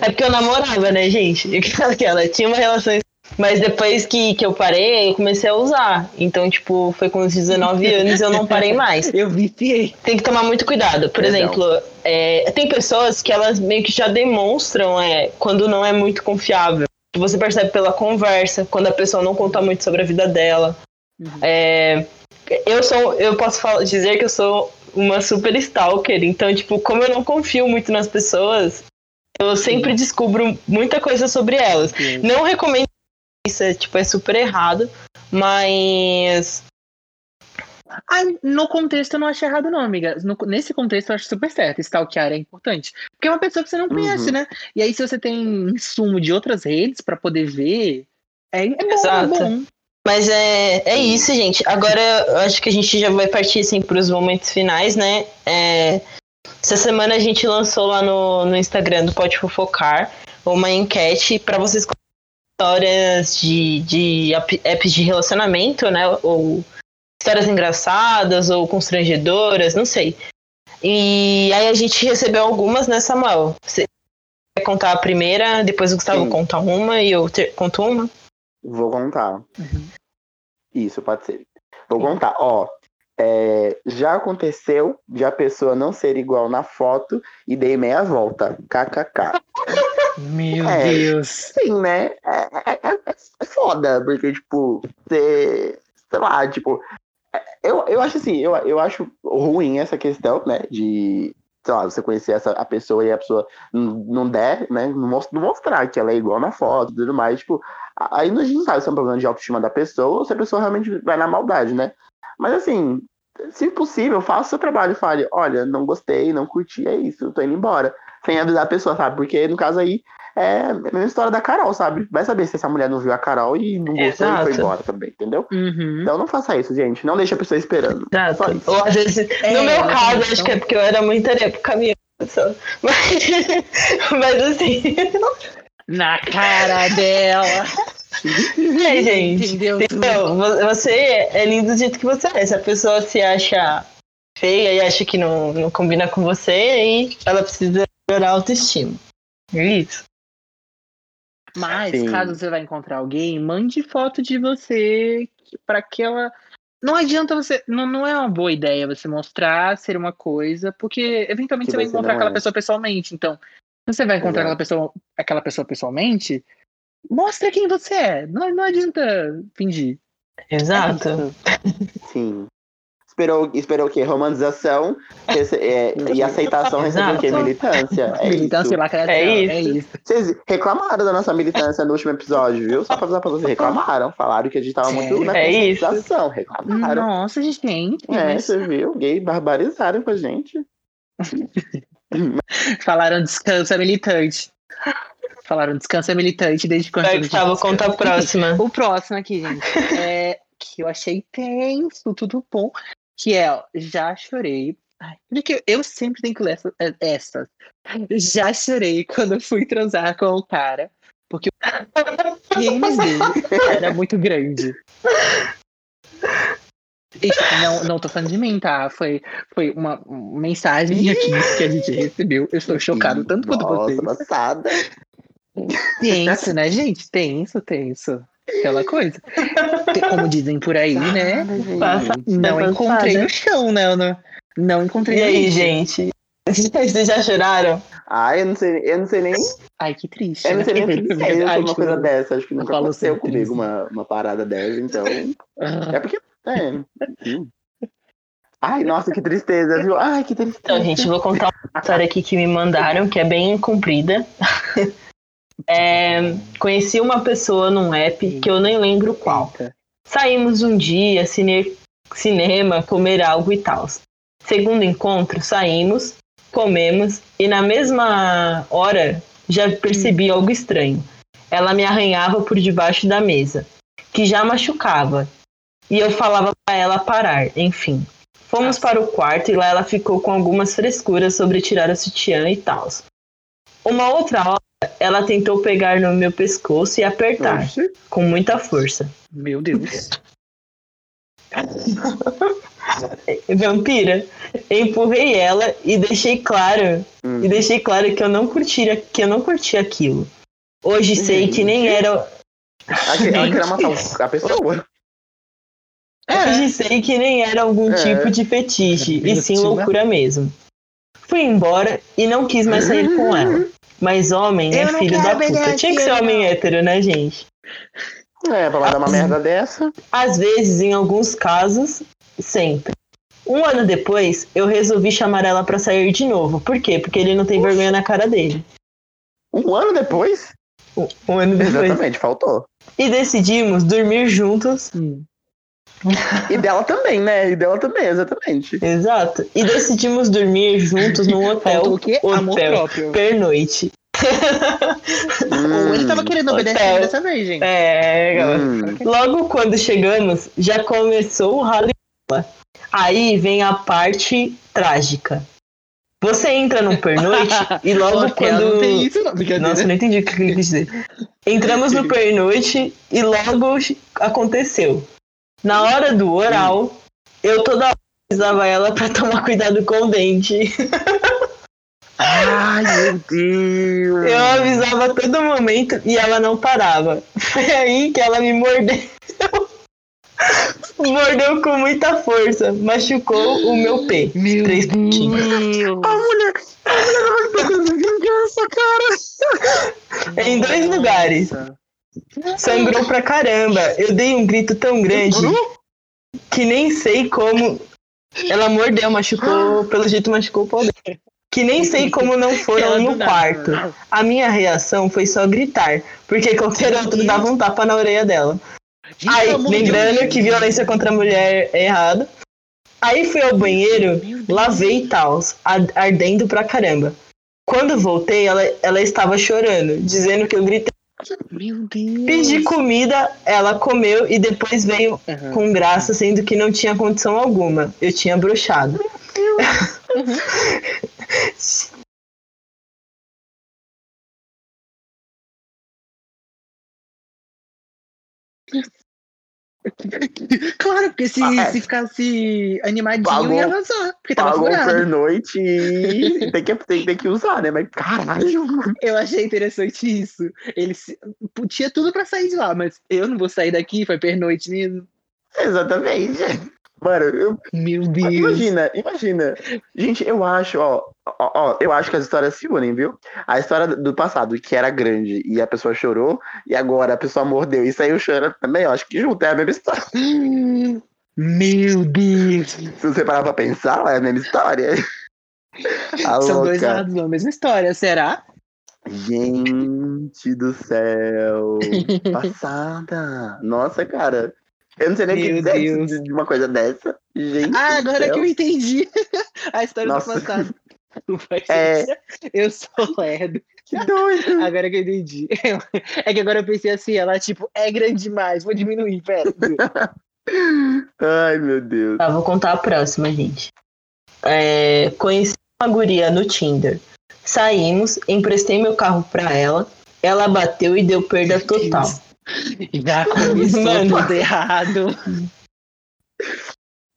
É porque eu namorava, né, gente? Aquela, tinha uma relação. Mas depois que, que eu parei, eu comecei a usar. Então, tipo, foi com os 19 anos eu não parei mais. Eu viciei. Tem que tomar muito cuidado. Por exemplo, é, tem pessoas que elas meio que já demonstram é, quando não é muito confiável. Você percebe pela conversa, quando a pessoa não conta muito sobre a vida dela. Uhum. É, eu sou, eu posso falar- dizer que eu sou uma super stalker, então, tipo, como eu não confio muito nas pessoas, eu sempre descubro muita coisa sobre elas. Não recomendo isso, é, tipo, é super errado, mas Ai, no contexto eu não acho errado, não, amiga. No- nesse contexto eu acho super certo. Stalkear é importante. Porque é uma pessoa que você não conhece, Uhum. né? E aí, se você tem insumo de outras redes pra poder ver, é, é bom, é Exato. bom. Mas é, é isso, gente. Agora eu acho que a gente já vai partir assim, para os momentos finais, né? É, essa semana a gente lançou lá no, no Instagram do Pode Fofocar uma enquete para vocês histórias de, de ap- apps de relacionamento, né? Ou histórias engraçadas ou constrangedoras, não sei. E aí a gente recebeu algumas, né, Samuel? Você quer contar a primeira, depois o Gustavo Sim. conta uma e eu ter, conto uma? Vou contar. Uhum. Isso, pode ser. Vou contar. Ó, é, já aconteceu de a pessoa não ser igual na foto e dei meia volta. KKK. Meu É. Deus. Sim, né? É, é- é- é foda, porque, tipo, você. Sei lá, tipo. é- Eu, eu acho assim, eu, eu acho ruim essa questão, né? De, sei lá, você conhecer essa, a pessoa e a pessoa não, der, né? Não, mos- não mostrar que ela é igual na foto e tudo mais. Tipo, Aí a gente não sabe se é um problema de autoestima da pessoa ou se a pessoa realmente vai na maldade, né? Mas assim, se possível, faça o seu trabalho e fale, olha, não gostei, não curti, é isso, tô indo embora. Sem avisar a pessoa, sabe? Porque no caso aí é a mesma história da Carol, sabe? Vai saber se essa mulher não viu a Carol e não gostou Exato. e foi embora também, entendeu? Uhum. Então não faça isso, gente. Não deixe a pessoa esperando. Exato. Ou às vezes, É, no meu exatamente. caso, acho que é porque eu era muito areia pro caminhão. só. Mas, mas assim, Na cara dela. é, gente. Entendeu? Vo- Você é lindo do jeito que você é. Se a pessoa se acha feia e acha que não, não combina com você, aí ela precisa melhorar a autoestima. É isso. Mas, Sim. caso você vai encontrar alguém, mande foto de você para que ela. Não adianta você. Não, não é uma boa ideia você mostrar ser uma coisa, porque eventualmente Que você vai encontrar aquela é. pessoa pessoalmente. Então, se você vai encontrar aquela pessoa, aquela pessoa pessoalmente, mostra quem você é. Não, não adianta fingir. Exato. Sim. Esperou, esperou o quê? Romantização rece- é, e aceitação recebeu o quê? Militância. É Militância isso. e lacração. É É isso. isso. Vocês reclamaram da nossa militância no último episódio, viu? Só pra avisar pra vocês, reclamaram. Falaram que a gente tava muito Sério? na É isso. conscientização. Reclamaram. Nossa, gente. É, mas você viu? Gay barbarizaram com a gente. Falaram descanso é militante. Falaram descanso é militante desde quando. Vai, Gustavo, conta a próxima. O próximo aqui, gente, é que eu achei tenso, tudo bom. Que é, já chorei. Ai, porque eu sempre tenho que ler essa- é, essas. Já chorei quando fui transar com o cara. Porque o pênis dele era muito grande. Não, não tô falando de mim, tá? Foi, foi uma, mensagem aqui que a gente recebeu. Eu estou chocado tanto quanto vocês. Nossa, passada. Tenso, né, gente? Tenso, tenso. Aquela coisa. Como dizem por aí, né? Passa- Não Passada. encontrei no chão, né? Não, não encontrei E no aí, gente? Vocês já choraram? Ah, eu não sei, eu não sei nem. Ai, que triste. Eu não sei nem o que né? dizer sobre Ai, uma que coisa horror. dessa. Acho que nunca aconteceu comigo uma, uma parada dessa, então. Ah, É porque. É. Ai, nossa, que tristeza, viu? Ai, que tristeza. Então, gente, vou contar uma história aqui que me mandaram, que é bem comprida. É, conheci uma pessoa num app que eu nem lembro qual. Saímos um dia, cine, cinema, comer algo e tal. Segundo encontro, saímos, comemos e na mesma hora já percebi algo estranho. Ela me arranhava por debaixo da mesa, que já machucava. E eu falava para ela parar, enfim. Fomos para o quarto e lá ela ficou com algumas frescuras sobre tirar o sutiã e tal. Uma outra hora, ela tentou pegar no meu pescoço e apertar, Oxi. com muita força. Meu Deus. Vampira, empurrei ela e deixei claro, Hum. e deixei claro que eu não curtia, que eu não curtia aquilo. Hoje sei que nem era, Ela queria matar a pessoa. hoje sei que nem era algum É. tipo de fetiche, e sim Divertida. loucura mesmo. Fui embora e não quis mais sair com ela. Mas homem é Eu filho da puta. Tinha que ser homem não. hétero, né, gente? É, pra mandar uma merda dessa. Às vezes, em alguns casos, sempre. Um ano depois, eu resolvi chamar ela pra sair de novo. Por quê? Porque ele não tem vergonha na cara dele. Um ano depois? Um, um ano depois. Exatamente, faltou. E decidimos dormir juntos. Hum. E dela também, né? E dela também, exatamente. Exato. E decidimos dormir juntos num hotel. Faltou o quê? Amor hotel. próprio. Pernoite. Ou ele tava querendo obedecer Hotel. dessa vez, gente. É. Hum. Logo quando chegamos, já começou o rally. Aí vem a parte trágica. Você entra no pernoite e logo quando. Não tem isso, não. Nossa, eu não entendi o que ele quis dizer. Entramos no pernoite e logo aconteceu. Na hora do oral, eu toda hora avisava ela pra tomar cuidado com o dente. Ai, meu Deus. Eu avisava a todo momento e ela não parava. Foi aí que ela me mordeu. Mordeu com muita força, machucou o meu pé. Meu Três pontinhos. A mulher. A mulher vai pegando vingança, cara. Em dois lugares. Sangrou pra caramba. Eu dei um grito tão grande que nem sei como. Ela mordeu, machucou, pelo jeito machucou o pau dela. que nem sei como não foram no quarto. A minha reação foi só gritar, porque qualquer outro dava um tapa na orelha dela. Aí, lembrando que violência contra a mulher é errado. Aí fui ao banheiro, lavei tal, ardendo pra caramba. Quando voltei, ela, ela estava chorando, dizendo que eu gritei. Meu Deus. Pedi comida, ela comeu e depois veio Aham. com graça, sendo que não tinha condição alguma. Eu tinha brochado. Claro, porque se, Ah, é. se ficasse animadinho Pagou- ia vazar. Porque tava Pagou furado. pernoite e tem que, tem, tem que usar, né? Mas caralho. Eu achei interessante isso. Ele se- tinha tudo pra sair de lá, mas eu não vou sair daqui, foi pernoite mesmo. Exatamente. Mano, eu, Meu Deus. imagina, imagina. Gente, eu acho, ó, ó, ó, eu acho que as histórias se unem, viu? A história do passado, que era grande e a pessoa chorou, e agora a pessoa mordeu e saiu chorando também, eu acho que junto é a mesma história. Meu Deus. Se você parar pra pensar, é a mesma história. A São dois louca. lados da mesma história, será? Gente do céu. Passada. Nossa, cara. Eu não sei nem o que dizer de- uma coisa dessa. Gente. Ah, agora céu. que eu entendi a história Nossa. do passado. É. Eu sou lerdo. Que doido. Agora que eu entendi. É que agora eu pensei assim, ela tipo, é grande demais, vou diminuir, pera. Ai, meu Deus. Tá, vou contar a próxima, gente. É, conheci uma guria no Tinder. Saímos, emprestei meu carro pra ela. Ela bateu e deu perda total. Já começou Mano. tudo errado.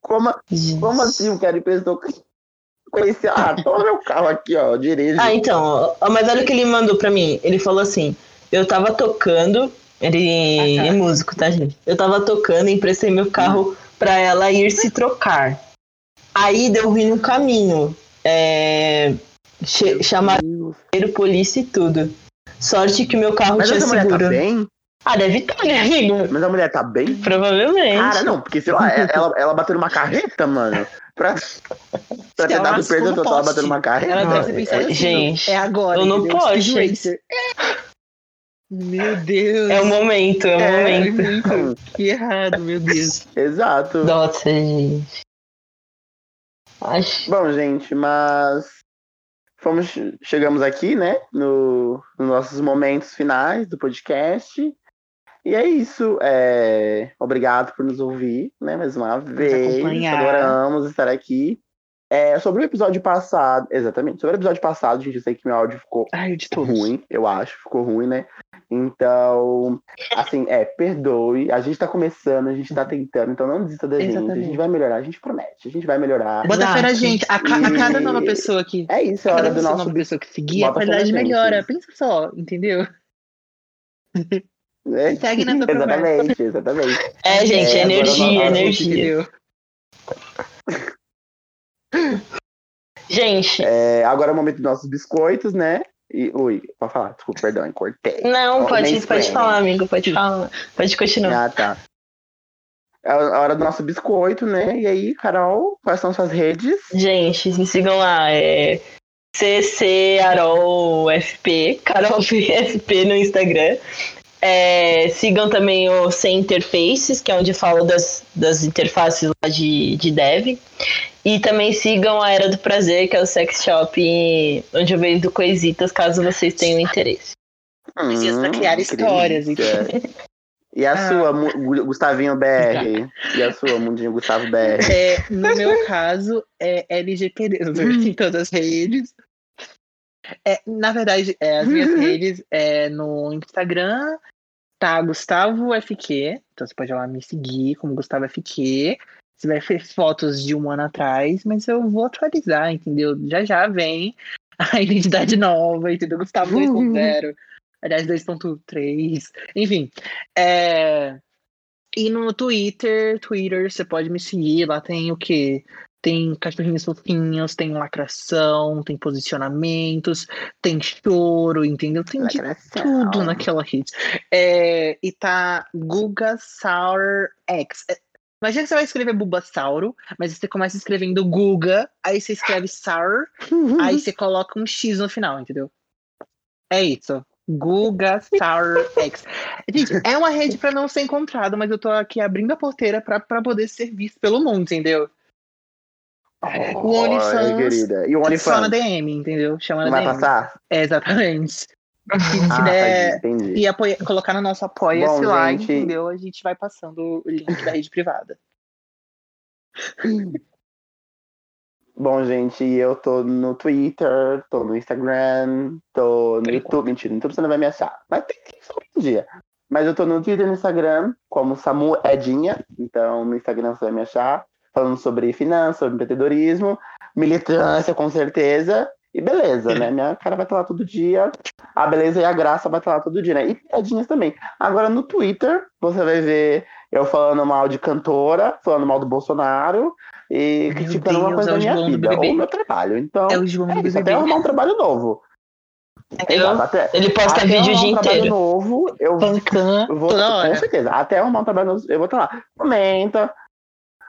Como, como assim o cara emprestou? Conheci, ah, toma meu carro aqui, ó, dirige. Ah, então, ó, mas olha o que ele mandou pra mim. Ele falou assim: eu tava tocando. Ele Ah, tá. é músico, tá, gente? Eu tava tocando, emprestei meu carro pra ela ir se trocar. Aí deu ruim no caminho. É, chamaram polícia e tudo. Sorte que meu carro Mas tinha mulher seguro. tá bem? Ah, deve estar, né, amigo? Mas a mulher tá bem? Provavelmente. Cara, não, porque sei lá, é- ela, ela bateu numa carreta, mano. Pra, pra ter Ela dado perda total, ela bateu numa carreta. Ela deve ter pensado É- assim, gente, é agora. eu não posso. Meu Deus. É o momento, é o É, momento. muito. Que errado, meu Deus. Exato. Nossa, gente. Acho. Bom, gente, mas fomos, chegamos aqui, né, no, nos nossos momentos finais do podcast. E é isso. É, obrigado por nos ouvir, né, mais uma vez. Adoramos estar aqui. É, sobre o episódio passado, exatamente, sobre o episódio passado, gente, eu sei que meu áudio ficou Ai, ruim, eu acho, ficou ruim, né? Então, assim, é, perdoe. A gente tá começando, a gente tá tentando, então não desista da gente. A Exatamente. gente vai melhorar, a gente promete, a gente vai melhorar. Bota fé na gente. A, ca- a cada nova E- pessoa que. É isso, é A cada hora do nosso. nova pessoa que seguir, a Bota qualidade melhora. Pensa só, entendeu? É, Segue nessa promessa. exatamente, exatamente. É, gente, É, energia, energia. Gente, É, agora é o momento dos nossos biscoitos, né? E, ui, pode falar, desculpa, perdão, cortei. não, pode, pode falar, amigo, pode falar. Pode continuar. Ah, tá. É a hora do nosso biscoito, né? E aí, Carol, quais são suas redes? Gente, me sigam lá. É CC Carol FP, Carol FP no Instagram. É, sigam também o Sem Interfaces, que é onde eu falo das, das interfaces lá de, de dev. E também sigam a Era do Prazer, que é o sex shop onde eu vendo coisitas, caso vocês tenham interesse. Precisa Hum, criar que histórias, delícia. E a Ah. sua, Gustavinho BR? E a sua, Mundinho Gustavo BR? É, no meu caso, é LGPD. Eu em todas as redes. É, na verdade, é, as minhas redes é no Instagram, tá Gustavo FQ. Então você pode ir lá me seguir como Gustavo FQ. Você vai ver fotos de um ano atrás, mas eu vou atualizar, entendeu? Já já vem a identidade nova, entendeu? Gustavo 2.0. Aliás, 2.3. Enfim. É... E no Twitter, Twitter, você pode me seguir. Lá tem o quê? Tem cachorrinhos fofinhos, tem lacração, tem posicionamentos, tem choro, entendeu? Tem tudo naquela rede. É, e tá Guga Sour X. É, Imagina que você vai escrever Bulbasauro, mas você começa escrevendo Guga, aí você escreve Sour, aí você coloca um X no final, entendeu? É isso. Guga Sour X. Gente, é uma rede pra não ser encontrada, mas eu tô aqui abrindo a porteira pra poder ser visto pelo mundo, entendeu? O OnlyFans querida. E o Só na OnlyFans? DM, entendeu? Chama Não na vai DM. passar? É, exatamente. Se Ah, entendi, entendi. e apoia- colocar no nosso apoia-se lá, gente- entendeu? A gente vai passando o link da rede privada. Bom, gente, eu tô no Twitter, tô no Instagram, tô no YouTube. Mentira, no YouTube você não vai me achar. Mas tem que só um dia. Mas eu tô no Twitter e no Instagram, como Samu Edinha. Então, no Instagram você vai me achar. Falando sobre finanças, sobre empreendedorismo, militância, com certeza. E beleza, né? Minha cara vai estar lá todo dia. A beleza e a graça vai estar lá todo dia, né? E piadinhas também. Agora, no Twitter, você vai ver eu falando mal de cantora, falando mal do Bolsonaro e Meu criticando uma Deus, coisa é da minha vida, ou meu trabalho. Então, É o João é isso, até arrumar um trabalho novo. Exato, até, Ele posta até vídeo o dia um trabalho inteiro. novo, eu vou, com certeza. Até arrumar um trabalho novo, eu vou estar lá. Comenta.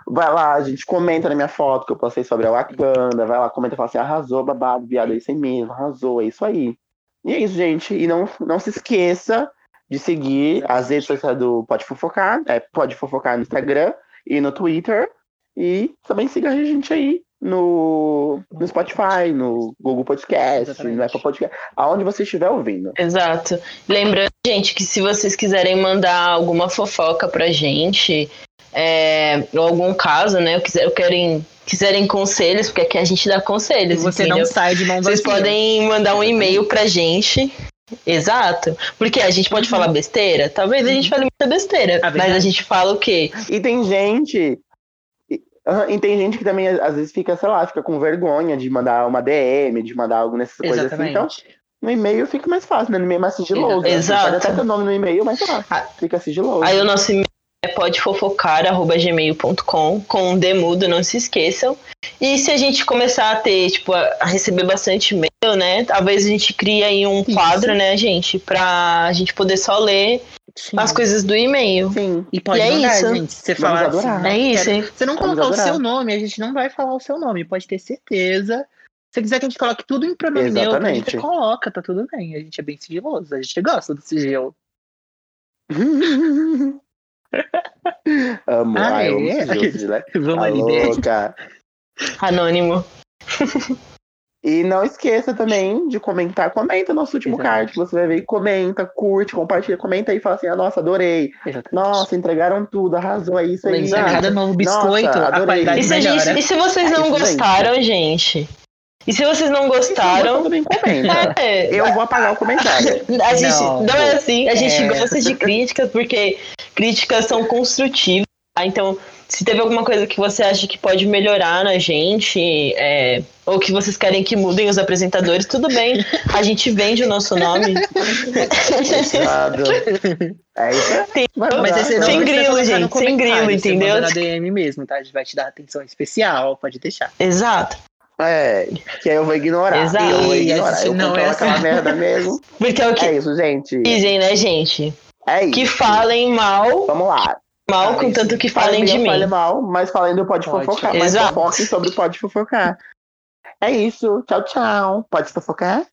Vai lá, a gente comenta na minha foto que eu postei sobre a Wakanda. Vai lá, comenta e fala assim: arrasou, babado, viado, é isso aí mesmo, arrasou, é isso aí. E é isso, gente. E não, não se esqueça de seguir as redes sociais do Pode Fofocar. É, Pode Fofocar no Instagram e no Twitter. E também siga a gente aí no, no Spotify, no Google Podcast, Exatamente. no Apple Podcast, aonde você estiver ouvindo. Exato. Lembrando, gente, que se vocês quiserem mandar alguma fofoca pra gente, é, ou algum caso, né? Ou quiser, querem, quiserem conselhos, porque aqui a gente dá conselhos, Você entendeu? não sai de mão Vocês vazia. podem mandar um e-mail pra gente. Exato. Porque a gente pode falar besteira? Talvez a gente fale muita besteira. Ah, mas a gente fala o quê? E tem gente. E, e tem gente que também às vezes fica, sei lá, fica com vergonha de mandar uma DM, de mandar algo nessas coisas assim. Exatamente. Então, no e-mail fica mais fácil, né? No e-mail é mais sigiloso. né? Exato. Pode até ter nome no e-mail, mas sei lá, Ah. fica sigiloso. Aí o nosso e-mail podefofocar.gmail.com com um demudo, não se esqueçam. E se a gente começar a ter, tipo, a receber bastante e-mail, né? Talvez a gente crie aí um Isso. quadro, né, gente? Pra gente poder só ler Sim. as coisas do e-mail. Sim. E pode E é mandar, isso. gente. Você adorar. assim, É isso, quero- hein? Você não Vamos colocar o seu nome, a gente não vai falar o seu nome, pode ter certeza. Se você quiser que a gente coloque tudo em pronome neutro, a gente coloca, tá tudo bem. A gente é bem sigiloso, a gente gosta do sigilo. amo, Ah, ai, amo é? né? Vamos Tá ali, louca. Anônimo. E não esqueça também de comentar. Comenta nosso último Exatamente. card que você vai ver. Comenta, curte, compartilha, comenta aí e fala assim: ah, nossa, adorei. Exatamente. Nonossa, entregaram tudo, arrasou, é isso aí. Cada novo biscoito, Nossa, a qualidade E se, gente- e se vocês É não gente. gostaram, gente? E se vocês não não gostaram. também comenta. É, Eu vou apagar o comentário. A gente Não, não, é assim, a gente é. gosta de críticas porque críticas são construtivas. tá? Então, se teve alguma coisa que você acha que pode melhorar na gente, é, ou que vocês querem que mudem os apresentadores, tudo bem. A gente vende o nosso nome. Fechado. É isso. Tem- Mas esse vai lá. Sem não grilo, gente, sem grilo, entendeu? na DM mesmo, tá? A gente vai te dar atenção especial, pode deixar. Exato. É, que aí eu vou ignorar. Exato. Eu vou ignorar. Eu não é falar aquela assim. merda mesmo. Porque é o que É isso, gente. dizem, né, gente? É isso. Que falem mal, Vamos lá. mal, Fala contanto isso. que falem de mim. Fale mal, mas falem do Pode Pode. Fofocar. Mas Exato. fofoquem sobre o Pode Fofocar. É isso. Tchau, tchau. Pode fofocar?